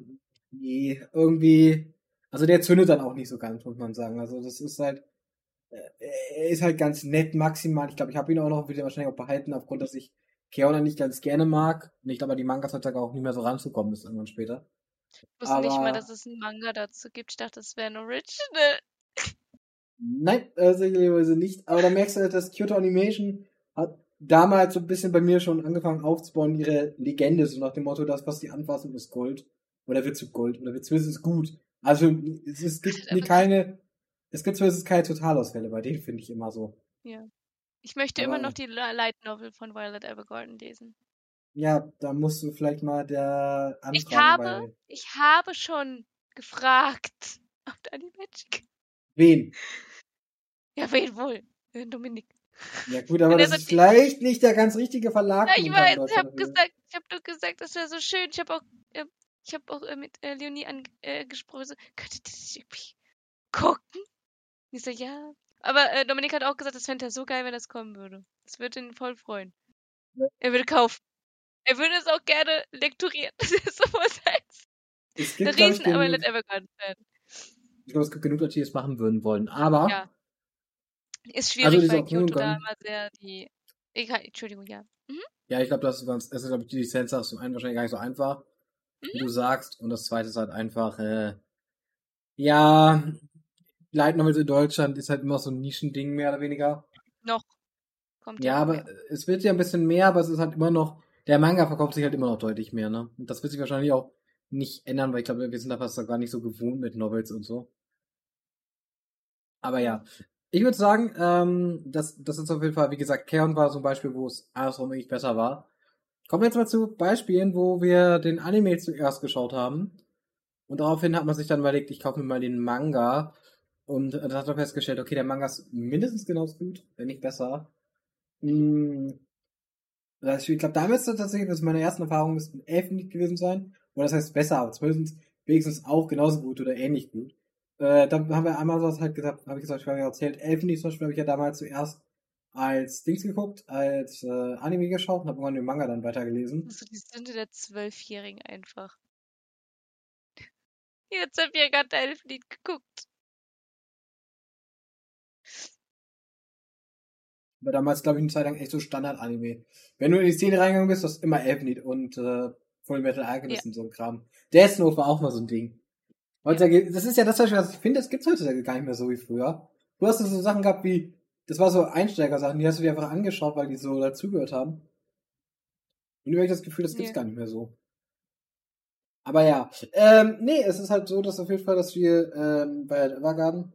nee, irgendwie, also der zündet dann auch nicht so ganz, muss man sagen. Also das ist halt, äh, er ist halt ganz nett maximal. Ich glaube, ich habe ihn auch noch wieder wahrscheinlich auch behalten, aufgrund, dass ich Keona nicht ganz gerne mag. Und ich glaube, die Mangas heutzutage auch nicht mehr so ranzukommen ist irgendwann später. Ich wusste nicht mal, Aber- dass es einen Manga dazu gibt. Ich dachte, das wäre ein Original. Nein, äh, sicherlich nicht. Aber da merkst du, halt, dass Kyoto Animation hat damals so ein bisschen bei mir schon angefangen aufzubauen, ihre Legende, so nach dem Motto, das, was die anfassen, ist Gold. Oder wird zu Gold. Oder wird zumindest gut. Also, es, es gibt nie keine, es gibt zumindest keine Totalausfälle bei denen, finde ich immer so. Ich möchte immer Aber- noch die Li- Light Novel von Violet Evergarden lesen. Ja, da musst du vielleicht mal der anfragen, Ich habe- Ich habe schon gefragt. Auf Animagic. wen? Ja, wen wohl? Dominik. Ja gut, aber er das ist vielleicht nicht der ganz richtige Verlag. Ja, ich weiß, ich habe gesagt, ich habe doch gesagt, das wäre so schön. Ich habe auch, äh, ich habe auch äh, mit äh, Leonie angesprochen, gesprochen, so, könntet ihr das irgendwie gucken? Ich so, ja. Aber äh, Dominik hat auch gesagt, das fände er so geil, wenn das kommen würde. Das würde ihn voll freuen. Ja. Er würde kaufen. Er würde es auch gerne lektorieren. *laughs* Das ist so was heißt. Es gibt, ich, riesen Violet Evergarden-Fan. ich glaube, es gibt genug Leute, die es machen würden wollen. Aber Ja. Ist Also schwierig, diese weil Kyoto da immer sehr die. Egal, Entschuldigung, ja. Mhm. Ja, ich glaube, das ist das ist, glaube ich, die Lizenz ist zum einen wahrscheinlich gar nicht so einfach, Mhm. wie du sagst. Und das zweite ist halt einfach, äh, ja, Light Novels in Deutschland ist halt immer so ein Nischending, mehr oder weniger. Noch. Kommt Ja, aber mehr. es wird ja ein bisschen mehr, aber es ist halt immer noch, der Manga verkauft sich halt immer noch deutlich mehr, ne? Und das wird sich wahrscheinlich auch nicht ändern, weil ich glaube, wir sind da fast gar nicht so gewohnt mit Novels und so. Aber ja, ich würde sagen, ähm, das, das ist auf jeden Fall, wie gesagt, Keon war so ein Beispiel, wo es andersrum wirklich besser war. Kommen wir jetzt mal zu Beispielen, wo wir den Anime zuerst geschaut haben. Und daraufhin hat man sich dann überlegt, ich kaufe mir mal den Manga. Und äh, da hat man festgestellt, okay, der Manga ist mindestens genauso gut, wenn nicht besser. Hm. Also ich glaube, damals tatsächlich, das ist meine ersten Erfahrungen, müssten elf nicht gewesen sein. Oder das heißt besser, aber zumindest wenigstens auch genauso gut oder ähnlich gut. Äh, dann haben wir einmal so halt gesagt, habe ich gesagt, ich habe ja erzählt, Elfen, zum Beispiel habe ich ja damals zuerst als Dings geguckt, als äh, Anime geschaut und habe irgendwann den Manga dann weitergelesen. Also die Sünde der Zwölfjährigen einfach. Jeder Zwölfjährige hat Elfenlied geguckt. War damals, glaube ich, eine Zeit lang echt so Standard-Anime. Wenn du in die Szene reingegangen bist, hast du immer Elfenlied und äh, Full Metal Alchemist und so ein Kram. Death Note war auch mal so ein Ding. Heutzutage, das ist ja das, was ich finde, das gibt's heutzutage gar nicht mehr so wie früher. Du hast so Sachen gehabt wie, das war so Einsteiger-Sachen, die hast du dir einfach angeschaut, weil die so dazugehört haben. Und ich habe das Gefühl, das gibt's Ja. gar nicht mehr so. Aber ja, ähm, nee, es ist halt so, dass auf jeden Fall, dass wir ähm, bei der Evergarden,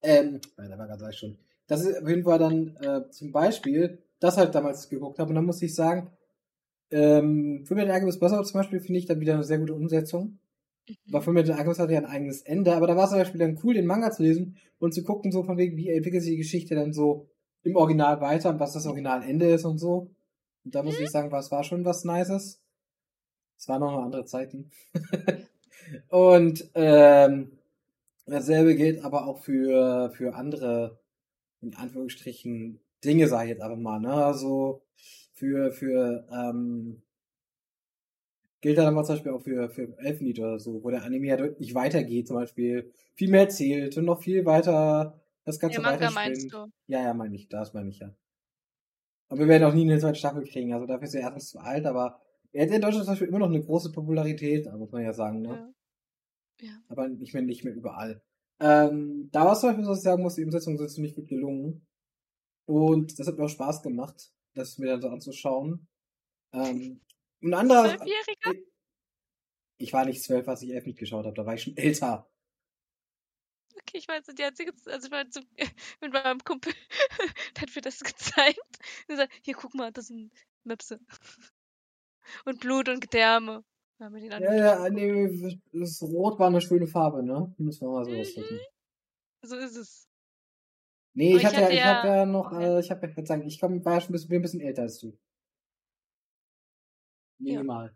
ähm, bei der Evergarden sag ich schon, das ist auf jeden Fall dann äh, zum Beispiel, das halt damals geguckt habe und dann muss ich sagen, ähm, Fullmetal Alchemist Brotherhood zum Beispiel finde ich dann wieder eine sehr gute Umsetzung. Weil Fullmetal Alchemist hatte ja ein eigenes Ende, aber da war es zum Beispiel dann cool, den Manga zu lesen und zu gucken, so von wegen, wie entwickelt sich die Geschichte dann so im Original weiter und was das Originalende ist und so. Und da muss ich sagen, was war schon was Nices. Es waren noch andere Zeiten. *laughs* und ähm, dasselbe gilt aber auch für, für andere, in Anführungsstrichen, Dinge, sage ich jetzt einfach mal, ne? Also für, für, ähm, gilt dann aber zum Beispiel auch für, für Elfenlied oder so, wo der Anime ja deutlich weitergeht, zum Beispiel viel mehr erzählt und noch viel weiter das Ganze Manga weiterspinnt. meinst du? Ja, ja, meine ich, das meine ich ja. Aber wir werden auch nie eine zweite Staffel kriegen, also dafür ist er erstens zu alt, aber er hat in Deutschland zum Beispiel immer noch eine große Popularität, muss man ja sagen, ne? Ja. Ja. Aber nicht mehr, nicht mehr überall. Ähm, da war es zum Beispiel, was ich sagen muss, die Umsetzungen sind ziemlich gut gelungen. Und das hat mir auch Spaß gemacht, das mir dann so anzuschauen. Ähm, ein anderer, Zwölfjähriger? ich war nicht zwölf, als ich elf nicht geschaut habe, da war ich schon älter. Okay, ich weiß, die einzige, also ich war zum, *laughs* mit meinem Kumpel, der *laughs* hat mir das gezeigt. Und gesagt, hier, guck mal, das sind Möpse. *laughs* Und Blut und Gedärme. Wir Ja, ja, nee, das Rot war eine schöne Farbe, ne? Muss man mal so Mhm. ausdrücken. So ist es. Nee, ich ich hatte ja, hatte ich ja- hab ja noch, ja. äh, ich hab ja jetzt sagen, ich komm, war ja schon ein bisschen, ein bisschen älter als du. Minimal.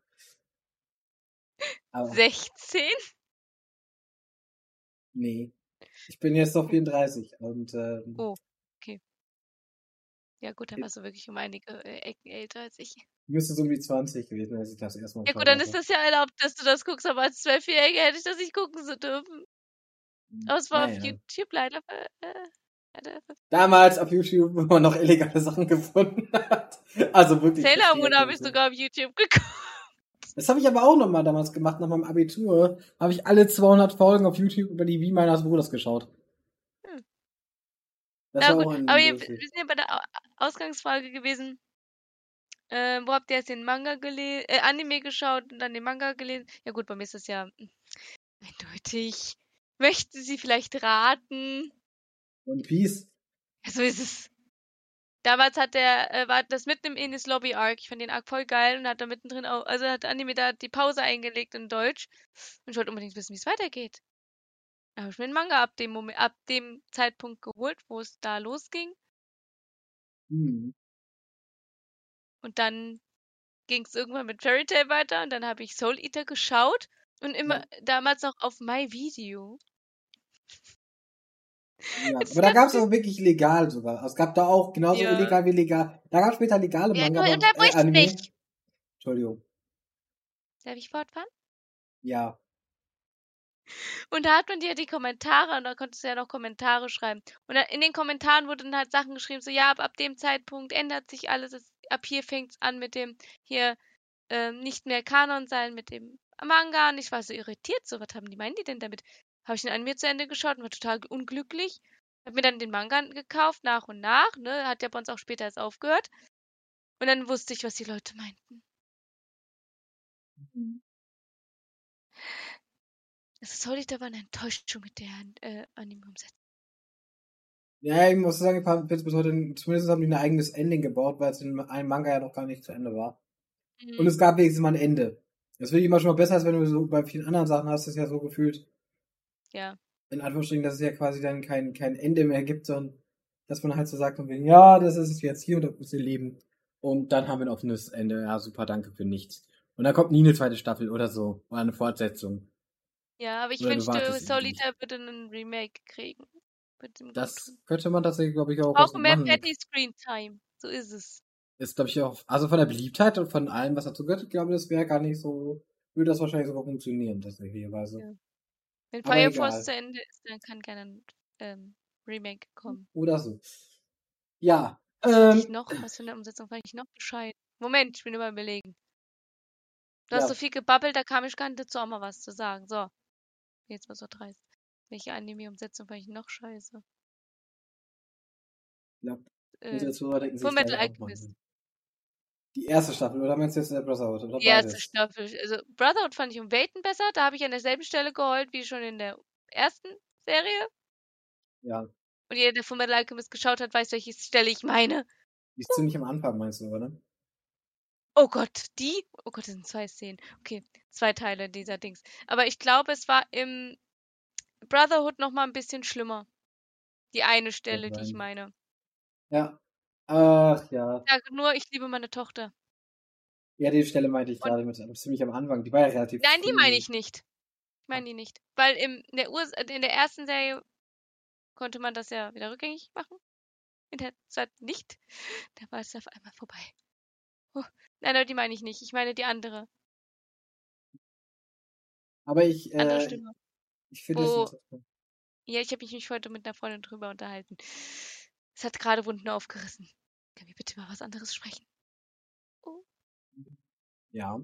Aber, 16? nee. Ich bin jetzt doch 34 und, ähm, Oh, Ja gut, dann warst du wirklich um einige äh, Ecken älter als ich. müsste so um die 20 gewesen, als ich das erstmal Ja gut, dann ist das ja erlaubt, dass du das guckst, aber als Zwölfjähriger hätte ich das nicht gucken so dürfen. Aber es war auf Naja. YouTube leider. Äh, leider Damals auf YouTube, wo man noch illegale Sachen gefunden hat. Also wirklich. Sailor Moon habe ich sogar auf YouTube geguckt. Das habe ich aber auch nochmal damals gemacht, nach meinem Abitur. Habe ich alle 200 Folgen auf YouTube über die Wie meines Bruders geschaut. Hm. Das Na war gut, auch aber wir, wir sind ja bei der Au- Ausgangsfrage gewesen. Äh, wo habt ihr jetzt den Manga gelesen, äh, Anime geschaut und dann den Manga gelesen? Ja gut, bei mir ist das ja hm, eindeutig. Möchten Sie vielleicht raten? One Piece. Ja, so ist es. Damals hat der, äh, war das mitten im Enis Lobby Arc. Ich fand den Arc voll geil und hat da mittendrin auch, also hat Anime da die Pause eingelegt in Deutsch. Und ich wollte unbedingt wissen, wie es weitergeht. Da habe ich mir den Manga ab dem Moment, ab dem Zeitpunkt geholt, wo es da losging. Hm. Und dann ging es irgendwann mit Fairy Tail weiter und dann habe ich Soul Eater geschaut und immer damals noch auf My Video. Ja, aber da gab es auch wirklich legal sogar. Es gab da auch genauso Ja. illegal wie legal. Da gab es später legale Ja, Manga. aber aber- unterbrich Anime. mich. Entschuldigung. Darf ich fortfahren? Ja. Und da hat man dir die Kommentare und da konntest du ja noch Kommentare schreiben. Und in den Kommentaren wurden dann halt Sachen geschrieben, so ja, ab, ab dem Zeitpunkt ändert sich alles, es ab hier fängt's an mit dem hier ähm, nicht mehr Kanon sein mit dem Manga. Und ich war so irritiert. So, was haben die, meinen die denn damit? Habe ich den Anime zu Ende geschaut und war total unglücklich. Hab mir dann den Manga gekauft, nach und nach. Ne? Hat ja bei uns auch später erst aufgehört. Und dann wusste ich, was die Leute meinten. Mhm. Es ist heute aber eine Enttäuschung mit der äh, Anime-Umsetzung. Ja, ich muss sagen, bis bis heute, zumindest haben die ein eigenes Ending gebaut, weil es in einem Manga ja noch gar nicht zu Ende war. Und Mhm. es gab wenigstens mal ein Ende. Das finde ich immer schon mal besser, als wenn du so bei vielen anderen Sachen hast, es ja so gefühlt, Ja. in Anführungsstrichen, dass es ja quasi dann kein, kein Ende mehr gibt, sondern dass man halt so sagt, von wegen, ja, das ist es jetzt hier und das ist ihr Leben. Und dann haben wir ein offenes Ende. Ja, super, danke für nichts. Und dann kommt nie eine zweite Staffel oder so. Oder eine Fortsetzung. Ja, aber ich Oder wünschte, Solita würde einen Remake kriegen. Das könnte man tatsächlich, glaube ich, auch was mehr. Patty Screen Time. So ist es. Ist, glaube ich, auch, also von der Beliebtheit und von allem, was dazu gehört, ich glaube, das wäre gar nicht so, würde das wahrscheinlich sogar funktionieren, tatsächlicherweise. Ja. Wenn Aber Fire. Force zu Ende ist, dann kann gerne ein ähm, Remake kommen. Oder so. Ja, Was ähm, ich noch? Was für eine Umsetzung fand ich noch bescheid? Moment, ich bin immer überlegen. Du hast Ja. so viel gebabbelt, da kam ich gar nicht dazu, auch mal was zu sagen. So. Jetzt war so dreist. Welche Anime-Umsetzung fand ich noch scheiße? Ja, Äh, auch mal. Alchemist. Die erste Staffel, oder meinst du jetzt der Brotherhood? Oder Die erste beides? Staffel. Also Brotherhood fand ich um Welten besser. Da habe ich an derselben Stelle geheult wie schon in der ersten Serie. Ja, Und jeder, der Fullmetal Alchemist geschaut hat, weiß, welche Stelle ich meine. die ist ziemlich am Anfang, meinst du, oder? Oh Gott, die? Oh Gott, das sind zwei Szenen. Okay, zwei Teile dieser Dings. Aber ich glaube, es war im Brotherhood noch mal ein bisschen schlimmer. Die eine Stelle, die ich meine. Ja. Ach, ja. Sage nur, ich liebe meine Tochter. Ja, die Stelle meinte ich Und- gerade mit ziemlich am Anfang. Die war ja relativ Nein, die meine ich nicht. Ich meine die nicht. Weil im, in, der Urs in der ersten Serie konnte man das ja wieder rückgängig machen. In der zweiten nicht. Da war es auf einmal vorbei. Oh. Nein, aber die meine ich nicht. Ich meine die andere. Aber ich, Andere äh, Stimme. ich finde es interessant. Ja, ich habe mich heute mit einer Freundin drüber unterhalten. Es hat gerade Wunden aufgerissen. Können wir bitte mal was anderes sprechen? Ja.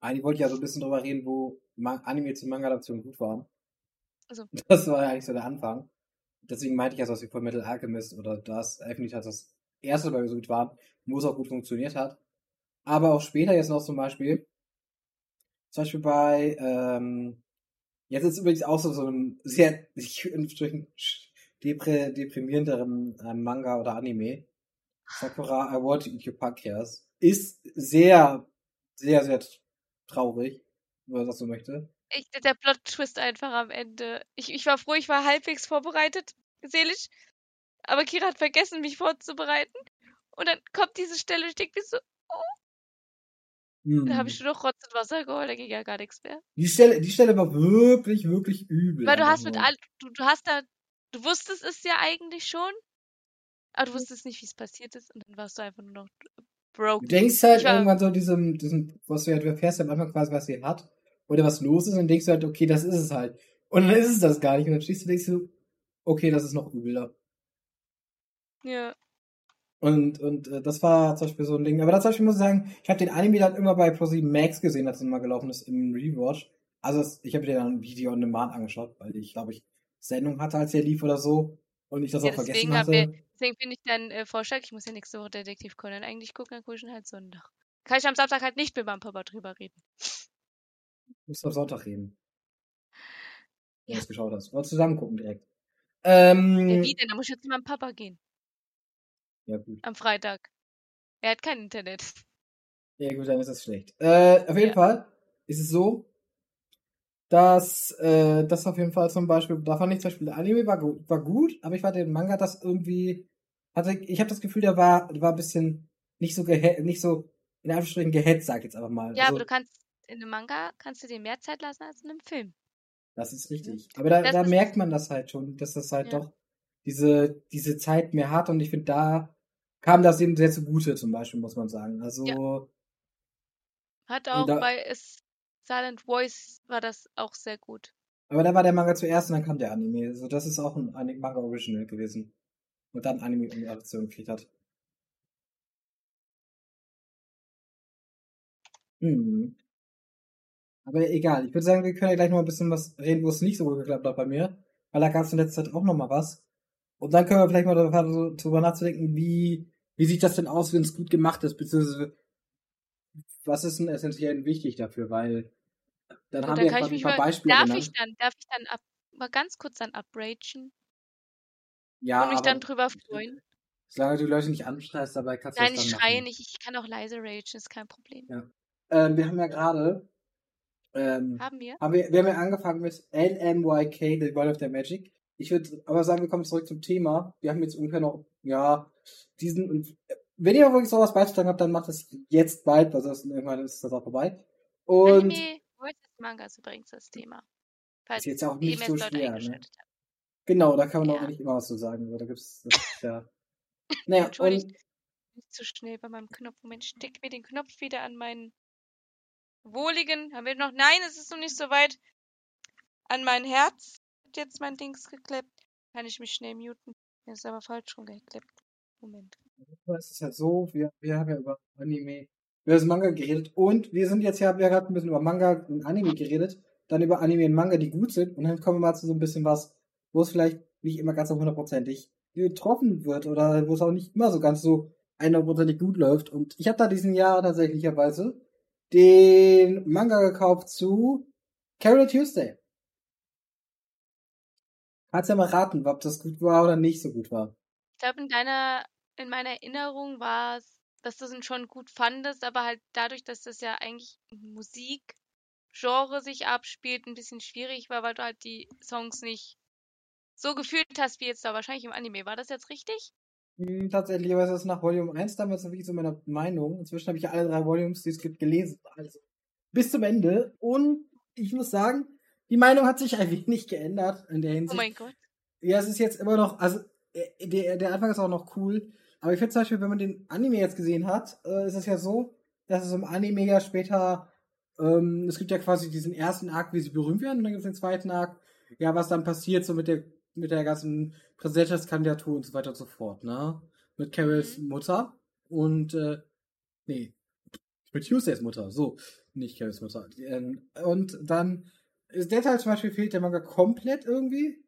Eigentlich wollte ich ja so ein bisschen drüber reden, wo Anime zu Manga-Adaptionen gut waren. Also. *laughs* Das war ja eigentlich so der Anfang. Deswegen meinte ich ja sowas wie Full Metal Alchemist oder das Definitiv hat das erste mir so gut war, wo es auch gut funktioniert hat. Aber auch später jetzt noch zum Beispiel, zum Beispiel bei, ähm, jetzt ist übrigens auch so, so ein sehr, ich *laughs* in Anführungsstrichen, depre, deprimierenderen äh, Manga oder Anime. Sakura I Want to Eat Your Pancreas. Ist sehr, sehr, sehr traurig, wenn man das so möchte. Ich, der Plot-Twist einfach am Ende. Ich, ich war froh, ich war halbwegs vorbereitet, seelisch. Aber Kira hat vergessen, mich vorzubereiten. Und dann kommt diese Stelle und ich denke mir so, Hm. da habe ich nur noch Rotz und Wasser geholt, da ging ja gar nichts mehr. Die Stelle, die Stelle war wirklich, wirklich übel. Weil du hast mit all, du, du hast da, du wusstest es ja eigentlich schon, aber du wusstest nicht, wie es passiert ist und dann warst du einfach nur noch broke. Du denkst halt Ich war- irgendwann so diesem, diesem, was du du erfährst am Anfang quasi, was sie hat, oder was los ist, und denkst du halt, okay, das ist es halt. Und dann ist es das gar nicht. Und dann stehst du denkst du, okay, das ist noch übler. Ja. Und, und äh, das war zum Beispiel so ein Ding. Aber das zum Beispiel muss ich sagen, ich habe den Anime dann immer bei ProSieben Max gesehen, als es mal gelaufen ist im Rewatch. Also es, ich habe mir dann ein Video on Demand angeschaut, weil ich, glaube ich, Sendung hatte, als er lief oder so. Und ich das Ja, auch vergessen hatte. Deswegen finde ich deinen äh, Vorschlag, ich muss ja nächste Woche Detektiv Conan eigentlich gucken, dann gucke ich ihn halt Sonntag. Kann ich am Samstag halt nicht mit meinem Papa drüber reden. Musst du am Sonntag reden. Wenn Ja. du es geschaut hast. Oder zusammen gucken direkt. Ähm, Ja, wie denn? Da muss ich jetzt zu meinem Papa gehen. ja, gut. Am Freitag. Er hat kein Internet. Ja, gut, dann ist das schlecht. Äh, auf jeden Ja. Fall ist es so, dass äh, das auf jeden Fall zum Beispiel, da fand ich zum Beispiel, der Anime war, gu- war gut, aber ich fand den Manga das irgendwie, hatte, ich habe das Gefühl, der war, der war ein bisschen nicht so nicht so in Anführungsstrichen gehetzt, sag ich jetzt einfach mal. Ja, also, aber du kannst in einem Manga kannst du dir mehr Zeit lassen als in einem Film. das ist richtig. Aber da, Das da merkt man das halt schon, dass das halt Ja. doch diese, diese Zeit mehr hat und ich finde, da kam das eben sehr zugute, zum Beispiel, muss man sagen. Also, Ja. Hat auch da- bei es Silent Voice war das auch sehr gut. Aber da war der Manga zuerst und dann kam der Anime. Also das ist auch ein Manga Original gewesen. Und dann Anime-Adaption gekriegt hat. Hm. Aber egal, ich würde sagen, wir können ja gleich noch ein bisschen was reden, wo es nicht so gut geklappt hat bei mir. Weil da gab es in letzter Zeit auch noch mal was. Und dann können wir vielleicht mal darüber nachdenken, wie, wie sieht das denn aus, wenn es gut gemacht ist, beziehungsweise was ist denn essentiell wichtig dafür, weil dann Und haben dann wir ein paar Beispiele darf genannt. Ich dann, darf ich dann ab, mal ganz kurz dann abragen? Ja. Und mich dann drüber freuen? Solange du Leute nicht anschreist, dabei kannst du Nein, ich schreie machen. nicht, ich kann auch leise ragen, ist kein Problem. Ja. Ähm, wir haben ja gerade ähm, haben wir? Haben wir? Wir haben ja angefangen mit LMYK, The World of the Magic. Ich würde aber sagen, wir kommen zurück zum Thema. Wir haben jetzt ungefähr noch, ja, diesen, und wenn ihr wirklich sowas beizutragen habt, dann macht es jetzt bald, also das, irgendwann ist das auch vorbei. Und. Anime versus Manga ist übrigens das Thema. Falls ist jetzt auch nicht so schwer, ne? Genau, da kann man ja. auch nicht immer was zu sagen. Da gibt's, das ist ja. *laughs* Naja, Entschuldigt, und, nicht zu schnell bei meinem Knopf. Moment, steck mir den Knopf wieder an meinen wohligen, haben wir noch, nein, es ist noch nicht so weit, an mein Herz hat jetzt mein Dings geklebt. Kann ich mich schnell muten. Er ist aber falsch rum geklebt. Moment. Es ist halt so, wir, wir haben ja über Anime, über das Manga geredet und wir sind jetzt ja, wir gerade ein bisschen über Manga und Anime geredet, dann über Anime und Manga, die gut sind und dann kommen wir mal zu so ein bisschen was, wo es vielleicht nicht immer ganz so hundertprozentig getroffen wird oder wo es auch nicht immer so ganz so hundertprozentig gut läuft und ich habe da diesen Jahr tatsächlicherweise den Manga gekauft zu Carol Tuesday. Kannst ja mal raten, ob das gut war oder nicht so gut war. Ich glaube, in deiner, in meiner Erinnerung war es, dass du es schon gut fandest, aber halt dadurch, dass das ja eigentlich Musikgenre sich abspielt, ein bisschen schwierig war, weil du halt die Songs nicht so gefühlt hast wie jetzt da wahrscheinlich im Anime. War das jetzt richtig? Hm, tatsächlich, aber es nach Volume 1 damals wirklich so meine Meinung. Inzwischen habe ich ja alle drei Volumes, die es gibt, gelesen. Also bis zum Ende. Und ich muss sagen, die Meinung hat sich ein wenig geändert in der Hinsicht. Oh mein Gott. Ja, es ist jetzt immer noch, also der, der Anfang ist auch noch cool. Aber ich finde zum Beispiel, wenn man den Anime jetzt gesehen hat, äh, ist es ja so, dass es im Anime ja später, ähm, es gibt ja quasi diesen ersten Arc, wie sie berühmt werden, und dann gibt es den zweiten Arc, ja, was dann passiert so mit der mit der ganzen Präsidentschaftskandidatur und so weiter und so fort, ne? Mit Carols mhm. Mutter und äh, nee, mit Tuesdays Mutter, so, nicht Carols Mutter. Ähm, und dann ist der Teil zum Beispiel fehlt der Manga komplett irgendwie.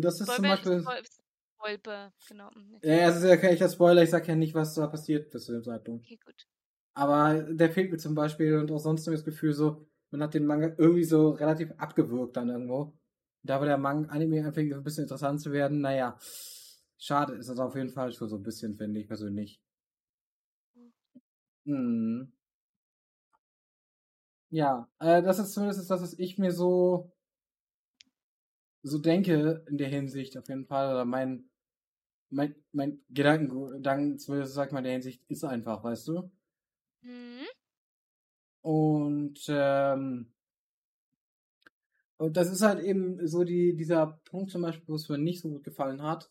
Das ist Spoiler, zum Beispiel. Spoiler, genau. Mhm, ja, es ist ja kein echter Spoiler, ich sag ja nicht, was da passiert bis zu dem Zeitpunkt. Okay, gut. Aber der fehlt mir zum Beispiel und auch sonst das Gefühl so, man hat den Manga irgendwie so relativ abgewürgt dann irgendwo. Da war der Manga Anime anfängt ein bisschen interessant zu werden, naja, schade ist das auf jeden Fall schon so ein bisschen, finde ich persönlich. Hm. Ja, äh, das ist zumindest das, was ich mir so so denke in der Hinsicht auf jeden Fall. Oder mein mein, mein Gedankengang, sag mal, in der Hinsicht ist einfach, weißt du? Mhm. Und ähm, und das ist halt eben so die, dieser Punkt zum Beispiel, wo es mir nicht so gut gefallen hat,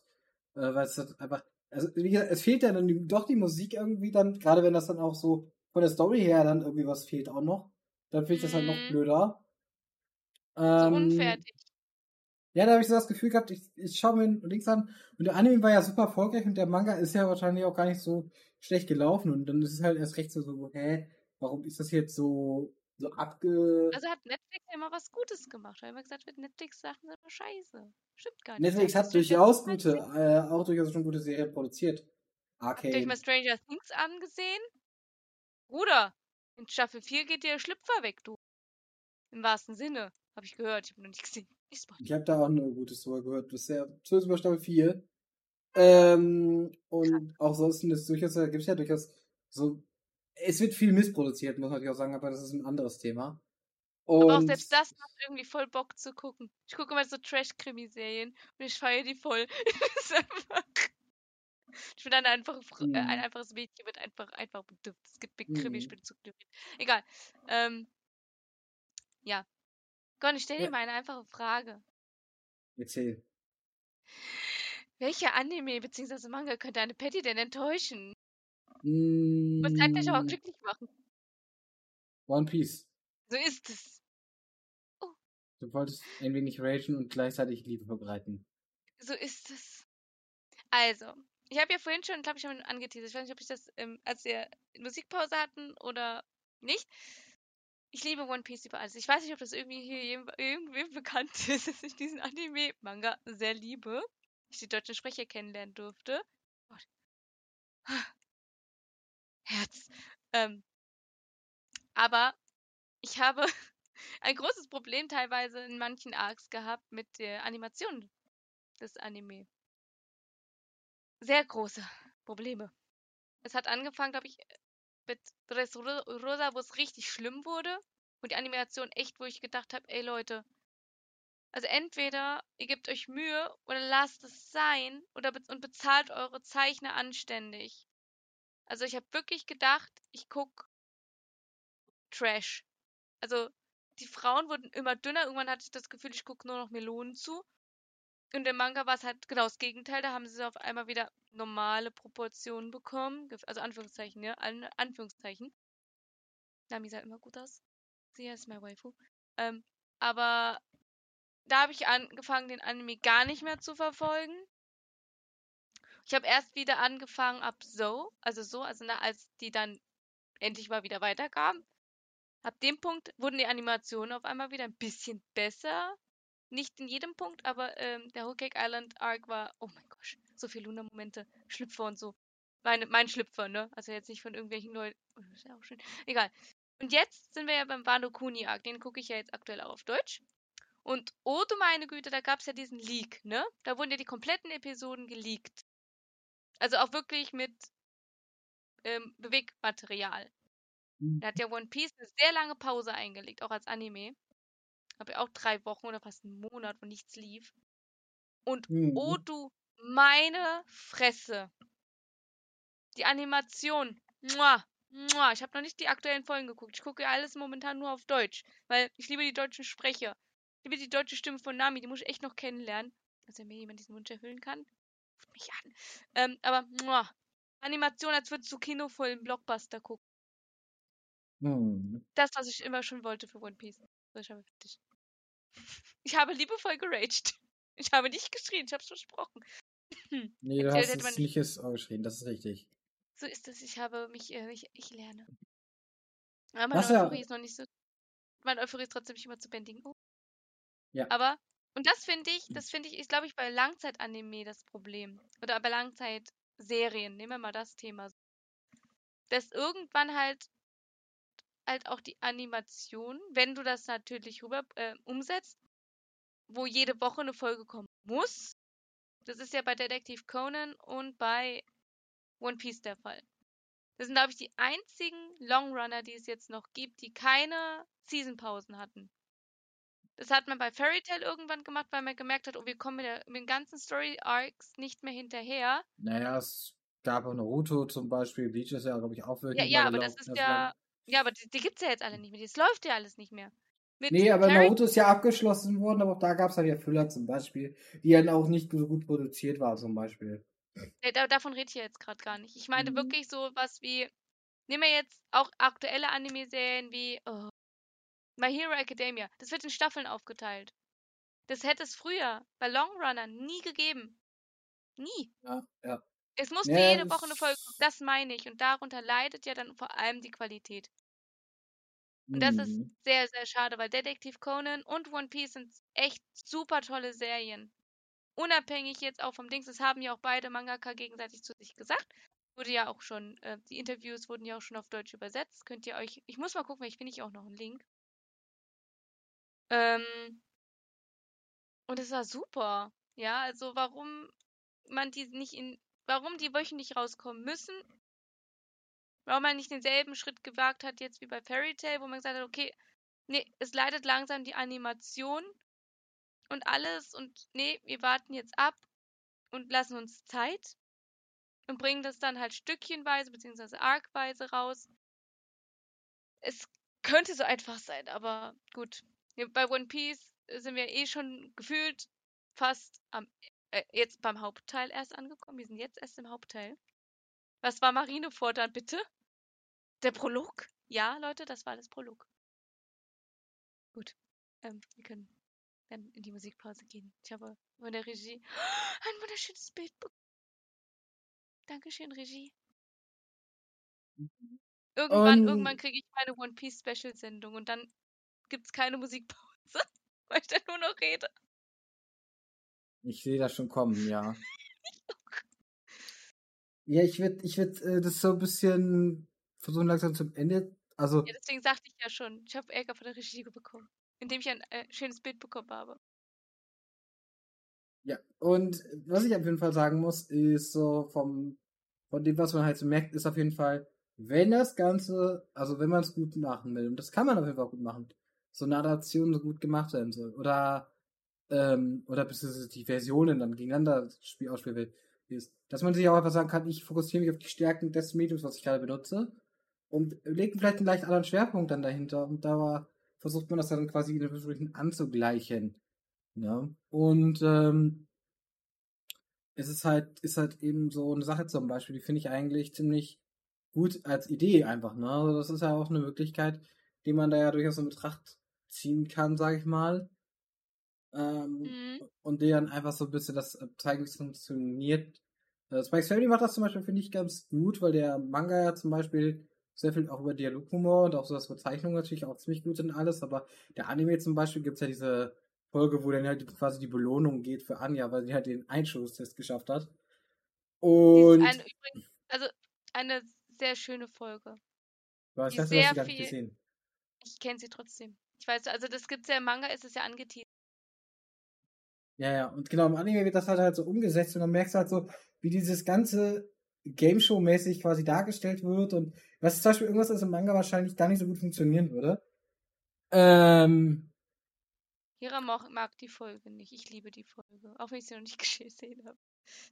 äh, weil es halt einfach, also wie gesagt, es fehlt ja dann doch die Musik irgendwie dann, gerade wenn das dann auch so von der Story her dann irgendwie was fehlt auch noch, dann finde ich das halt noch mhm. blöder. Ähm, so unfertig. Ja, da habe ich so das Gefühl gehabt, ich, ich schaue mir links an und der Anime war ja super erfolgreich und der Manga ist ja wahrscheinlich auch gar nicht so schlecht gelaufen und dann ist es halt erst recht so, so hä, warum ist das jetzt so so abge. Also hat Netflix ja immer was Gutes gemacht, weil immer gesagt wird, Netflix-Sachen sind immer scheiße. Stimmt gar nicht. Netflix hat durchaus gute, äh, auch durchaus schon gute Serien produziert. Arcade. Habt ihr mal Stranger Things angesehen? Bruder, in Staffel 4 geht dir der Schlüpfer weg, du. Im wahrsten Sinne. Hab ich gehört, ich hab noch nicht gesehen. Ich hab da auch nur Gutes drüber gehört. Bisher, zumindest über Staffel 4. Ähm, und auch sonst ist durchaus, da gibt es ja durchaus so es wird viel missproduziert, muss man natürlich auch sagen, aber das ist ein anderes Thema. Und aber auch selbst das macht irgendwie voll Bock zu gucken. Ich gucke mal so Trash-Krimi-Serien und ich feiere die voll. *laughs* ich bin dann einfach mhm. äh, ein einfaches Mädchen, wird einfach einfach bedürft. Es gibt Big Krimi, mhm. ich bin zu glücklich. Egal. Ähm, ja. Gott, ich stelle dir ja. mal eine einfache Frage. Erzähl. Welcher Anime bzw. Manga könnte eine Patty denn enttäuschen? Mm. Was kann dich aber glücklich machen? One Piece. So ist es. Oh. Du wolltest ein wenig ragen und gleichzeitig Liebe verbreiten. So ist es. Also, ich habe ja vorhin schon, glaube ich, schon angeteasert. Ich weiß nicht, ob ich das, ähm, als wir Musikpause hatten oder nicht. Ich liebe One Piece über alles. Ich weiß nicht, ob das irgendwie hier irgendwem *laughs* bekannt ist, dass ich diesen Anime-Manga sehr liebe. Ich die deutschen Sprecher kennenlernen durfte. Gott. *sighs* Herz. Ähm, aber ich habe *laughs* ein großes Problem teilweise in manchen Arcs gehabt mit der Animation des Anime. Sehr große Probleme. Es hat angefangen, glaube ich, mit Dressrosa, wo es richtig schlimm wurde. Und die Animation echt, wo ich gedacht habe, ey Leute, also entweder ihr gebt euch Mühe oder lasst es sein oder be und bezahlt eure Zeichner anständig. Also ich habe wirklich gedacht, ich gucke Trash. Also die Frauen wurden immer dünner. Irgendwann hatte ich das Gefühl, ich gucke nur noch Melonen zu. Und im Manga war es halt genau das Gegenteil. Da haben sie auf einmal wieder normale Proportionen bekommen. Also Anführungszeichen, ja. An Anführungszeichen. Nami sah immer gut aus. Sie ist mein Waifu. Ähm, aber da habe ich angefangen, den Anime gar nicht mehr zu verfolgen. Ich habe erst wieder angefangen ab so, also so, also na, als die dann endlich mal wieder weiterkamen. Ab dem Punkt wurden die Animationen auf einmal wieder ein bisschen besser. Nicht in jedem Punkt, aber ähm, der Whole Cake Island Arc war, oh mein Gott, so viele Luna-Momente, Schlüpfer und so. Meine, mein Schlüpfer, ne? Also jetzt nicht von irgendwelchen neuen. Oh, ist ja auch schön. Egal. Und jetzt sind wir ja beim Wano Kuni Arc. Den gucke ich ja jetzt aktuell auch auf Deutsch. Und oh du meine Güte, da gab es ja diesen Leak, ne? Da wurden ja die kompletten Episoden geleakt. Also auch wirklich mit ähm, Bewegmaterial. Mhm. Da hat ja One Piece eine sehr lange Pause eingelegt, auch als Anime. Aber auch drei Wochen oder fast einen Monat, wo nichts lief. Und mhm. oh du meine Fresse. Die Animation. Muah, muah. Ich habe noch nicht die aktuellen Folgen geguckt. Ich gucke alles momentan nur auf Deutsch, weil ich liebe die deutschen Sprecher. Ich liebe die deutsche Stimme von Nami, die muss ich echt noch kennenlernen. Dass er mir jemand diesen Wunsch erfüllen kann. Ruft mich an. Ähm, aber, muah. Animation, als würdest du Kino voll im Blockbuster gucken. Hm. Das, was ich immer schon wollte für One Piece. So, ich habe fertig. Ich habe liebevoll geraged. Ich habe nicht geschrien, ich habe es versprochen. *clears throat* Nee, du hast es nicht geschrien, das ist richtig. So ist es, ich habe mich, äh, ich, ich lerne. Aber meine Euphorie ja. ist noch nicht so. Meine Euphorie ist trotzdem nicht immer zu bändigen. Oh. Ja. Aber, und das finde ich, das finde ich, ist glaube ich bei Langzeitanime das Problem. Oder bei Langzeitserien, nehmen wir mal das Thema. Dass irgendwann halt halt auch die Animation, wenn du das natürlich rüber äh, umsetzt, wo jede Woche eine Folge kommen muss. Das ist ja bei Detective Conan und bei One Piece der Fall. Das sind, glaube ich, die einzigen Longrunner, die es jetzt noch gibt, die keine Seasonpausen hatten. Das hat man bei Fairy Tail irgendwann gemacht, weil man gemerkt hat, oh, wir kommen mit, der, mit den ganzen Story Arcs nicht mehr hinterher. Naja, es gab auch Naruto zum Beispiel, Bleach ist ja, glaube ich, auch wirklich. Ja, ja, aber das ist ja, ja, aber die, die gibt es ja jetzt alle nicht mehr. Das läuft ja alles nicht mehr. Mit nee, aber Carrie Naruto ist ja abgeschlossen worden, aber auch da gab es halt ja Füller zum Beispiel, die dann auch nicht so gut produziert waren zum Beispiel. Ja, da, davon rede ich ja jetzt gerade gar nicht. Ich meine mhm. wirklich so was wie, nehmen wir jetzt auch aktuelle Anime-Serien wie oh, My Hero Academia. Das wird in Staffeln aufgeteilt. Das hätte es früher bei Long Runner nie gegeben. Nie. Ja, ja. Es musste ja, jede Woche eine Folge kommen. Das meine ich. Und darunter leidet ja dann vor allem die Qualität. Und das ist mhm. sehr, sehr schade, weil Detective Conan und One Piece sind echt super tolle Serien. Unabhängig jetzt auch vom Dings, das haben ja auch beide Mangaka gegenseitig zu sich gesagt. Wurde ja auch schon, äh, die Interviews wurden ja auch schon auf Deutsch übersetzt. Könnt ihr euch, ich muss mal gucken, vielleicht finde ich auch noch einen Link. Ähm, und es war super. Ja, also warum man die nicht in, warum die wöchentlich rauskommen müssen, warum man nicht denselben Schritt gewagt hat jetzt wie bei Fairy Tail, wo man gesagt hat, okay, nee, es leidet langsam die Animation und alles und nee, wir warten jetzt ab und lassen uns Zeit und bringen das dann halt stückchenweise bzw. argweise raus. Es könnte so einfach sein, aber gut. Bei One Piece sind wir eh schon gefühlt fast am äh, jetzt beim Hauptteil erst angekommen. Wir sind jetzt erst im Hauptteil. Was war Marineford dann bitte? Der Prolog? Ja, Leute, das war das Prolog. Gut. Ähm, wir können dann in die Musikpause gehen. Ich habe von der Regie *gasps* ein wunderschönes Bild bekommen. Dankeschön, Regie. Irgendwann, Und- irgendwann kriege ich meine One Piece Special Sendung und dann gibt's keine Musikpause, *laughs* weil ich dann nur noch rede. Ich sehe das schon kommen, *laughs* ja. *laughs* Ja, ich würde ich würd, äh, das so ein bisschen versuchen langsam zum Ende. Also, Ja, deswegen sagte ich ja schon, ich habe Ärger von der Regie bekommen, indem ich ein äh, schönes Bild bekommen habe. ja. Und was ich auf jeden Fall sagen muss, ist so vom, von dem, was man halt so merkt, ist auf jeden Fall, wenn das Ganze, also wenn man es gut machen will, und das kann man auf jeden Fall gut machen, so eine Adaption so gut gemacht werden soll, oder, ähm, oder beziehungsweise die Versionen dann gegeneinander ausspielen will, ist, dass man sich auch einfach sagen kann, ich fokussiere mich auf die Stärken des Mediums, was ich gerade benutze, und legt vielleicht einen leicht anderen Schwerpunkt dann dahinter, und da versucht man das dann quasi in Anführungsstrichen anzugleichen. Ja. Und ähm, es ist halt, ist halt eben so eine Sache zum Beispiel, die finde ich eigentlich ziemlich gut als Idee einfach, ne? Also das ist ja auch eine Möglichkeit, die man da ja durchaus in Betracht ziehen kann, sage ich mal. Ähm, Mhm. Und die dann einfach so ein bisschen das äh, zeigen, wie es funktioniert. Äh, Spikes Family macht das zum Beispiel, finde ich, ganz gut, weil der Manga ja zum Beispiel sehr viel auch über Dialoghumor und auch so das Bezeichnung natürlich auch ziemlich gut sind alles, aber der Anime zum Beispiel gibt's ja diese Folge, wo dann halt quasi die Belohnung geht für Anja, weil sie halt den Einschusstest geschafft hat. Und ist eine, übrigens, also eine sehr schöne Folge. was, die das hast du gar sehr nicht viel- gesehen. Ich kenne sie trotzdem. Ich weiß, also das gibt's ja im Manga, ist es ja angeteasert. Ja, ja, und genau, im Anime wird das halt halt so umgesetzt und dann merkst du halt so, wie dieses ganze Game Show-mäßig quasi dargestellt wird und was zum Beispiel irgendwas, das im Manga wahrscheinlich gar nicht so gut funktionieren würde. Ähm, Hira mag, mag die Folge nicht. Ich liebe die Folge, auch wenn ich sie noch nicht *laughs* gesehen habe.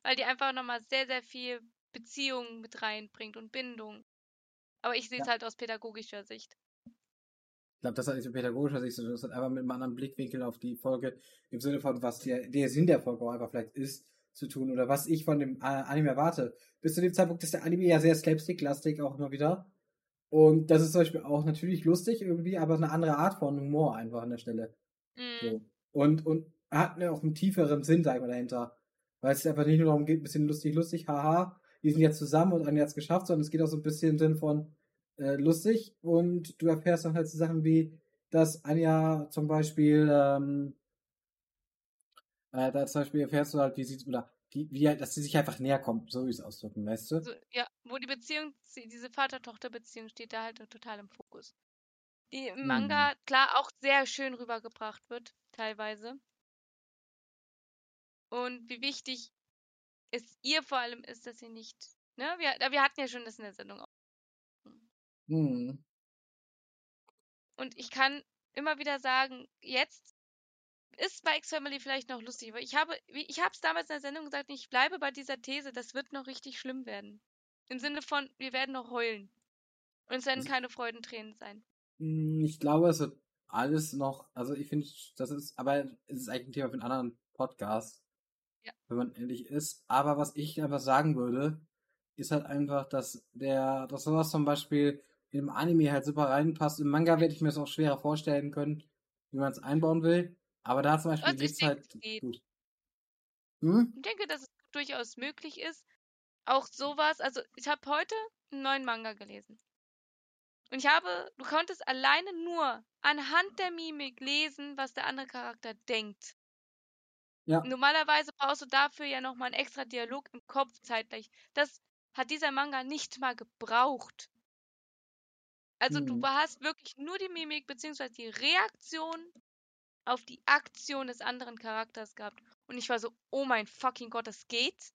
Weil die einfach nochmal sehr, sehr viel Beziehung mit reinbringt und Bindung. Aber ich sehe es Ja. halt aus pädagogischer Sicht. Ich glaube, das hat nicht so pädagogischer Sicht, sondern das hat einfach mit einem anderen Blickwinkel auf die Folge im Sinne von, was der, der Sinn der Folge auch einfach vielleicht ist, zu tun oder was ich von dem äh, Anime erwarte. Bis zu dem Zeitpunkt ist der Anime ja sehr slapstick-lastig auch immer wieder. Und das ist zum Beispiel auch natürlich lustig irgendwie, aber eine andere Art von Humor einfach an der Stelle. Mhm. So. Und, und hat auch einen tieferen Sinn, sag ich mal, dahinter. Weil es einfach nicht nur darum geht, ein bisschen lustig, lustig, haha, die sind jetzt zusammen und Anja hat's geschafft, sondern es geht auch so ein bisschen Sinn von äh, lustig und du erfährst dann halt so Sachen wie, dass Anja zum Beispiel, ähm, äh, da zum Beispiel erfährst du halt, wie sie, oder die, wie halt, dass sie sich einfach näher kommt, so wie ich es ausdrücken, weißt du? So, ja, wo die Beziehung, diese Vater-Tochter-Beziehung steht da halt total im Fokus. Die im Hm. Manga, klar, auch sehr schön rübergebracht wird, teilweise. Und wie wichtig es ihr vor allem ist, dass sie nicht, ne, wir, wir hatten ja schon das in der Sendung auch. Hm. Und ich kann immer wieder sagen, jetzt ist Spikes Family vielleicht noch lustig, aber ich habe, ich habe es damals in der Sendung gesagt, ich bleibe bei dieser These, das wird noch richtig schlimm werden. Im Sinne von, wir werden noch heulen. Und es werden keine Freudentränen sein. Hm, Ich glaube, es wird alles noch, also ich finde, das ist, aber es ist eigentlich ein Thema für einen anderen Podcast, Ja. wenn man ehrlich ist. Aber was ich einfach sagen würde, ist halt einfach, dass der, dass sowas zum Beispiel einem Anime halt super reinpasst. Im Manga werde ich mir das auch schwerer vorstellen können, wie man es einbauen will. Aber da zum Beispiel Also geht's denke, halt es geht. gut. Hm? Ich denke, dass es durchaus möglich ist. Auch sowas, also ich habe heute einen neuen Manga gelesen. Und ich habe, du konntest alleine nur anhand der Mimik lesen, was der andere Charakter denkt. Ja. Normalerweise brauchst du dafür ja nochmal einen extra Dialog im Kopf zeitgleich. Das hat dieser Manga nicht mal gebraucht. Also du Mhm. hast wirklich nur die Mimik beziehungsweise die Reaktion auf die Aktion des anderen Charakters gehabt. Und ich war so, oh mein fucking Gott, das geht?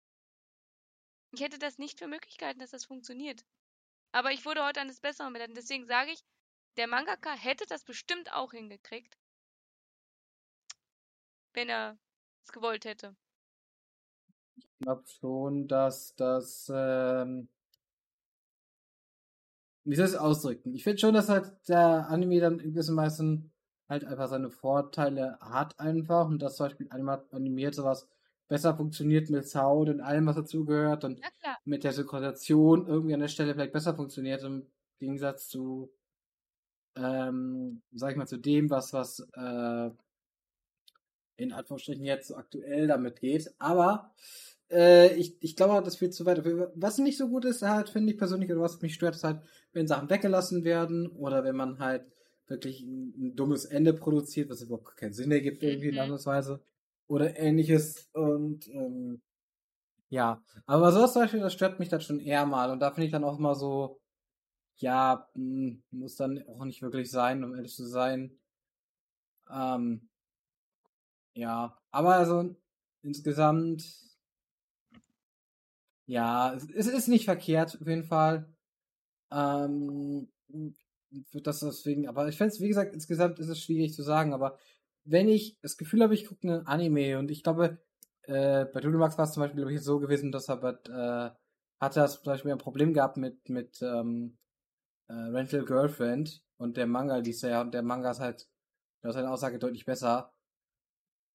Ich hätte das nicht für Möglichkeiten, dass das funktioniert. Aber ich wurde heute eines Besseren belehrt. Deswegen sage ich, der Mangaka hätte das bestimmt auch hingekriegt. Wenn er es gewollt hätte. Ich glaube schon, dass das, ähm, wie soll ich es ausdrücken? Ich finde schon, dass halt der Anime dann in gewissen Maßen halt einfach seine Vorteile hat einfach und dass zum Beispiel animiert sowas besser funktioniert mit Sound und allem, was dazugehört und mit der Synchronisation irgendwie an der Stelle vielleicht besser funktioniert im Gegensatz zu, ähm, sag ich mal, zu dem, was, was, äh, in Anführungsstrichen jetzt so aktuell damit geht. Aber äh, ich, ich glaube, das wird zu weit. Was nicht so gut ist, halt, finde ich persönlich, oder was mich stört, ist halt, wenn Sachen weggelassen werden oder wenn man halt wirklich ein, ein dummes Ende produziert, was überhaupt keinen Sinn ergibt, irgendwie mhm. andersweise. Oder ähnliches. Und ähm, ja, aber sowas zum Beispiel, das stört mich dann schon eher mal. Und da finde ich dann auch mal so, ja, hm, muss dann auch nicht wirklich sein, um ehrlich zu sein. Ähm, ja, aber also insgesamt, ja, es, ist nicht verkehrt, auf jeden Fall. Ähm, das deswegen, aber ich fände es, wie gesagt, insgesamt ist es schwierig zu sagen, aber wenn ich das Gefühl habe, ich gucke einen Anime und ich glaube, äh, bei Dudelmax war es zum Beispiel ich, so gewesen, dass er äh, hatte das zum Beispiel ein Problem gehabt mit, mit ähm, äh, Rental Girlfriend und der Manga liest ja und der Manga ist halt, da ist seine Aussage deutlich besser.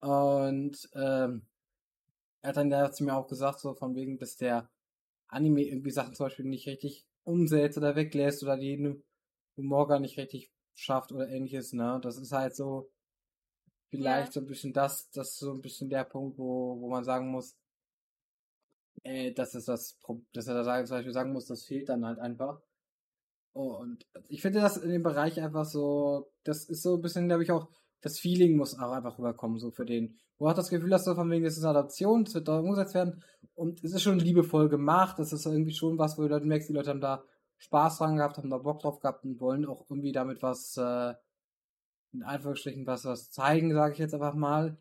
Und ähm, er hat dann ja zu mir auch gesagt, so von wegen, dass der Anime irgendwie Sachen zum Beispiel nicht richtig umsetzt oder weglässt oder die Humor gar nicht richtig schafft oder ähnliches, ne? Das ist halt so vielleicht ja. so ein bisschen das, das ist so ein bisschen der Punkt, wo, wo man sagen muss, äh, dass es das, dass er da zum Beispiel sagen muss, das fehlt dann halt einfach. Und ich finde das in dem Bereich einfach so, das ist so ein bisschen, glaube ich, auch, das Feeling muss auch einfach rüberkommen, so für den. Wo hat das Gefühl, dass du von wegen, das ist eine Adaption, das wird da umgesetzt werden und es ist schon liebevoll gemacht, das ist irgendwie schon was, wo die Leute merkst, die Leute haben da Spaß dran gehabt, haben da Bock drauf gehabt und wollen auch irgendwie damit was, äh, in Anführungsstrichen was, was zeigen, sage ich jetzt einfach mal,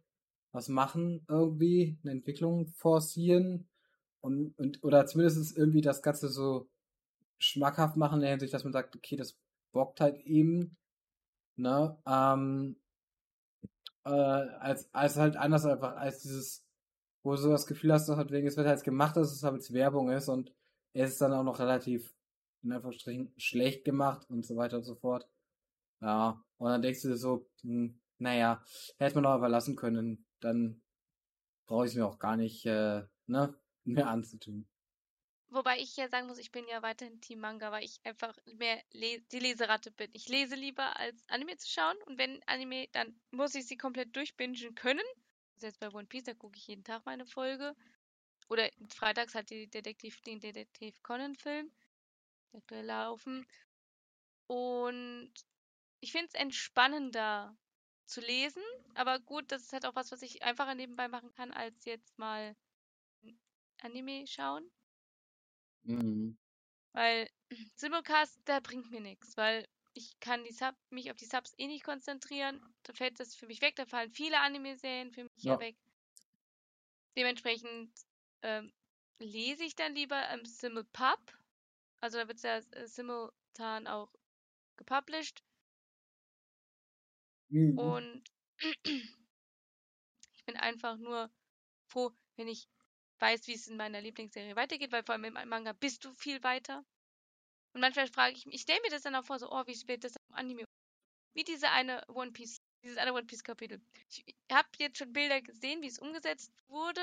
was machen irgendwie, eine Entwicklung forcieren und, und oder zumindest irgendwie das Ganze so schmackhaft machen in der Hinsicht, dass man sagt, okay, das bockt halt eben, ne, ähm, äh, als, als halt anders einfach, als dieses, wo du so das Gefühl hast, dass halt wegen, es wird halt gemacht, dass es halt Werbung ist und es ist dann auch noch relativ, in Anführungsstrichen, schlecht gemacht und so weiter und so fort. Ja, und dann denkst du dir so, hm, naja, hätte man doch überlassen können, dann brauche ich es mir auch gar nicht, äh, ne, *laughs* mehr anzutun. Wobei ich ja sagen muss, ich bin ja weiterhin Team Manga, weil ich einfach mehr le die Leseratte bin. Ich lese lieber als Anime zu schauen und wenn Anime, dann muss ich sie komplett durchbingen können. Also jetzt bei One Piece, da gucke ich jeden Tag meine Folge. Oder freitags hat die Detektiv, den Detektiv Conan Film aktuell laufen. Und ich finde es entspannender zu lesen, aber gut, das ist halt auch was, was ich einfacher nebenbei machen kann, als jetzt mal Anime schauen. Mhm. Weil *clears throat* Simulcast, der bringt mir nichts, weil ich kann die Sub, mich auf die Subs eh nicht konzentrieren. Da fällt das für mich weg, da fallen viele Anime-Serien für mich ja. weg. Dementsprechend ähm, lese ich dann lieber im Simulpub. Also da wird es ja äh, simultan auch gepublished. Mhm. Und *clears throat* ich bin einfach nur froh, wenn ich weiß, wie es in meiner Lieblingsserie weitergeht, weil vor allem im Manga bist du viel weiter. Und manchmal frage ich mich, ich stelle mir das dann auch vor, so, oh, wie wird das im Anime? Wie diese eine One Piece, dieses eine One Piece Kapitel. Ich habe jetzt schon Bilder gesehen, wie es umgesetzt wurde.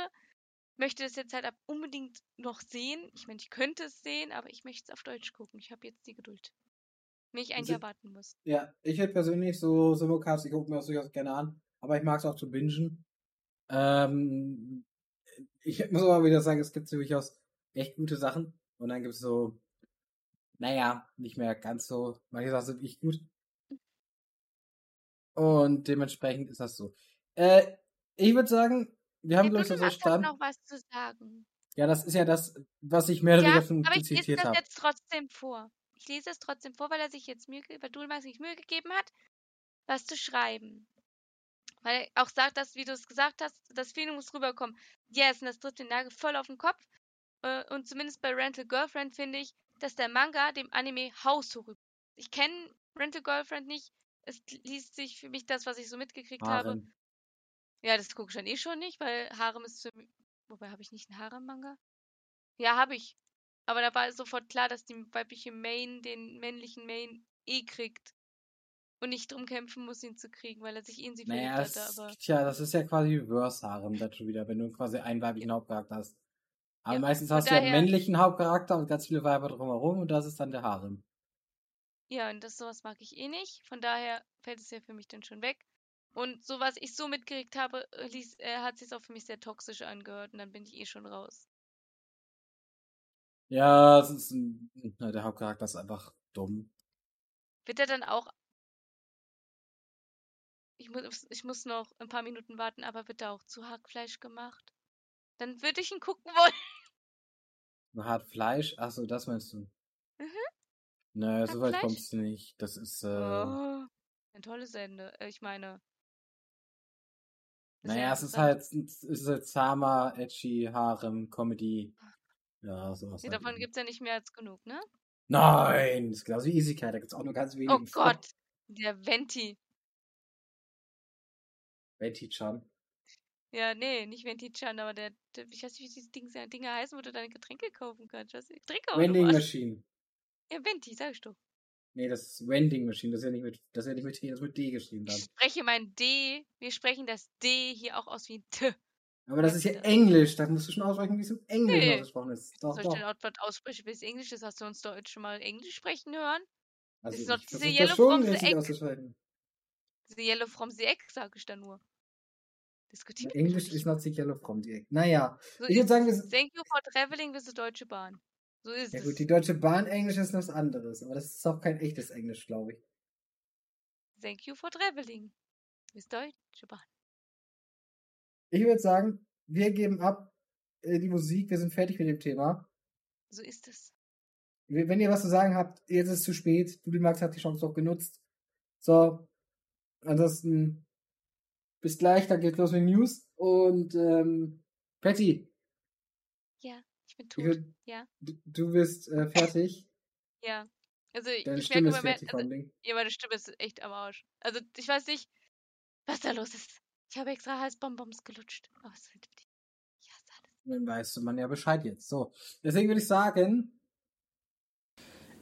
Möchte das jetzt halt unbedingt noch sehen. Ich meine, ich könnte es sehen, aber ich möchte es auf Deutsch gucken. Ich habe jetzt die Geduld. Wenn ich eigentlich also, erwarten muss. Ja, ich hätte persönlich so Simulcasts, ich gucke mir das durchaus gerne an, aber ich mag es auch zu bingen. Ähm, ich muss aber wieder sagen, es gibt durchaus echt gute Sachen. Und dann gibt es so, naja, nicht mehr ganz so, manche Sachen sind nicht gut. Und dementsprechend ist das so. Äh, ich würde sagen, wir haben, glaube ich, so verstanden. noch was zu sagen. Ja, das ist ja das, was ich mehr oder weniger von aber ich lese das hab. jetzt trotzdem vor. Ich lese es trotzdem vor, weil er sich jetzt Mühe, weil Dulmax sich Mühe gegeben hat, was zu schreiben. Weil er auch sagt, dass, wie du es gesagt hast, das Feeling muss rüberkommen. Yes, und das trifft den Nagel voll auf den Kopf. Äh, und zumindest bei Rental Girlfriend finde ich, dass der Manga dem Anime haushoch rüber. Ich kenne Rental Girlfriend nicht. Es liest sich für mich das, was ich so mitgekriegt Harem. habe. Ja, das gucke ich dann eh schon nicht, weil Harem ist für mich. Wobei habe ich nicht einen Harem-Manga? Ja, habe ich. Aber da war sofort klar, dass die weibliche Main den männlichen Main eh kriegt und nicht drum kämpfen muss, ihn zu kriegen, weil er sich in sie naja, verliebt hatte. Aber... Tja, das ist ja quasi Reverse-Harem dann schon wieder, wenn du quasi einen weiblichen Hauptcharakter hast. Aber ja, meistens hast du ja einen männlichen Hauptcharakter und ganz viele Weiber drumherum und das ist dann der Harem. Ja, und das sowas mag ich eh nicht. Von daher fällt es ja für mich dann schon weg. Und so was ich so mitgekriegt habe, äh, ließ, äh, hat sich auch für mich sehr toxisch angehört und dann bin ich eh schon raus. Ja, es ist ein, der Hauptcharakter ist einfach dumm. Wird er dann auch. Ich muss, ich muss noch ein paar Minuten warten, aber wird er auch zu Hackfleisch gemacht? Dann würde ich ihn gucken *laughs* wollen. Hart Fleisch? Achso, das meinst du? Mhm. Naja, so weit kommt es nicht. Das ist. Äh... Oh, ein tolles Ende. Äh, ich meine. Naja, es ist halt, es ist halt zahmer, edgy, Harem, Comedy. Ja, sowas. Ja, halt davon gibt es ja nicht mehr als genug, ne? Nein, das ist genauso wie Easycat, da gibt es auch nur ganz wenige. Oh Gott, der Venti. Venti-chan. Ja, nee, nicht Venti-chan, aber der, der, ich weiß nicht, wie diese Dinge, Dinge heißen, wo du deine Getränke kaufen kannst. Was, Getränke Vending Machine. Ja, Venti, sag ich doch. Nee, das ist Vending Machine, das ist ja nicht mit, das ist ja nicht mit T, das ist mit D geschrieben dann. Ich spreche mein D, wir sprechen das D hier auch aus wie ein T. Aber das ist ja Englisch, da musst du schon aussprechen, wie es im Englisch nee. ausgesprochen ist. Doch, Soll doch. ich denn auch aussprechen, wie es Englisch ist? Hast du uns Deutsch schon mal Englisch sprechen hören? Also das ist doch diese Yellow from the Egg. Diese Yellow from the Egg, sage ich da nur. Diskutieren Englisch ist not the Yellow from the Egg. Naja, so ich würde sagen, wir Thank you for traveling with the Deutsche Bahn. So ist ja, es. Ja gut, die Deutsche Bahn Englisch ist was anderes, aber das ist auch kein echtes Englisch, glaube ich. Thank you for traveling with Deutsche Bahn. Ich würde sagen, wir geben ab äh, die Musik, wir sind fertig mit dem Thema. So ist es. Wenn ihr was zu sagen habt, jetzt ist es zu spät. Du, Max, hat die Chance doch genutzt. So, ansonsten bis gleich, dann geht's los mit News. Und ähm, Patty. Ja, ich bin tot. Ich, ja. Du, du bist äh, fertig. *laughs* ja. Also Deine ich Stimme merke ist fertig, also, Ja, meine Stimme ist echt am Arsch. Also ich weiß nicht, was da los ist. Ich habe extra Halsbonbons gelutscht. Aber es hilft nicht. Ich hasse alles. Dann weißt du man ja Bescheid jetzt. So. Deswegen würde ich sagen,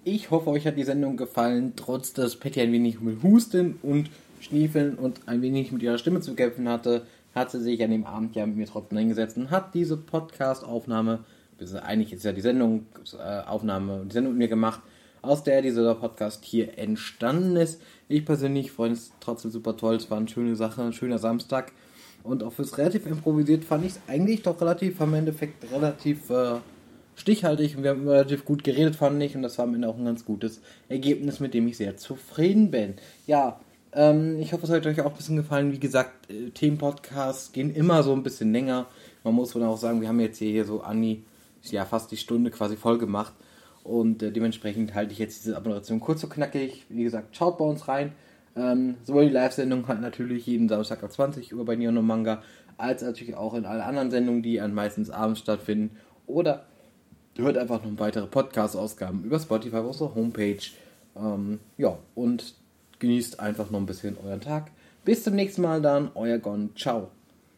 ich hoffe, euch hat die Sendung gefallen, trotz dass Patty ein wenig mit Husten und Schniefeln und ein wenig mit ihrer Stimme zu kämpfen hatte, hat sie sich an dem Abend ja mit mir trotzdem hingesetzt und hat diese Podcast-Aufnahme, eigentlich ist ja die Sendung, äh, die Sendung mit mir gemacht, aus der dieser Podcast hier entstanden ist. Ich persönlich freue es trotzdem super toll. Es war eine schöne Sache, ein schöner Samstag. Und auch fürs relativ improvisiert fand ich es eigentlich doch relativ am Endeffekt relativ äh, stichhaltig und wir haben relativ gut geredet, fand ich. Und das war am Ende auch ein ganz gutes Ergebnis, mit dem ich sehr zufrieden bin. Ja, ähm, ich hoffe, es hat euch auch ein bisschen gefallen. Wie gesagt, äh, Themenpodcasts gehen immer so ein bisschen länger. Man muss wohl auch sagen, wir haben jetzt hier so an die, ja, fast die Stunde quasi voll gemacht. Und äh, dementsprechend halte ich jetzt diese Abmoderation kurz und knackig. Wie gesagt, schaut bei uns rein. Ähm, sowohl die Live-Sendung halt natürlich jeden Samstag ab 20 Uhr bei Neon Manga, als natürlich auch in alle anderen Sendungen, die an meistens abends stattfinden. Oder hört einfach noch weitere Podcast-Ausgaben über Spotify auf unserer Homepage. Ähm, ja, und genießt einfach noch ein bisschen euren Tag. Bis zum nächsten Mal dann, euer Gon. Ciao.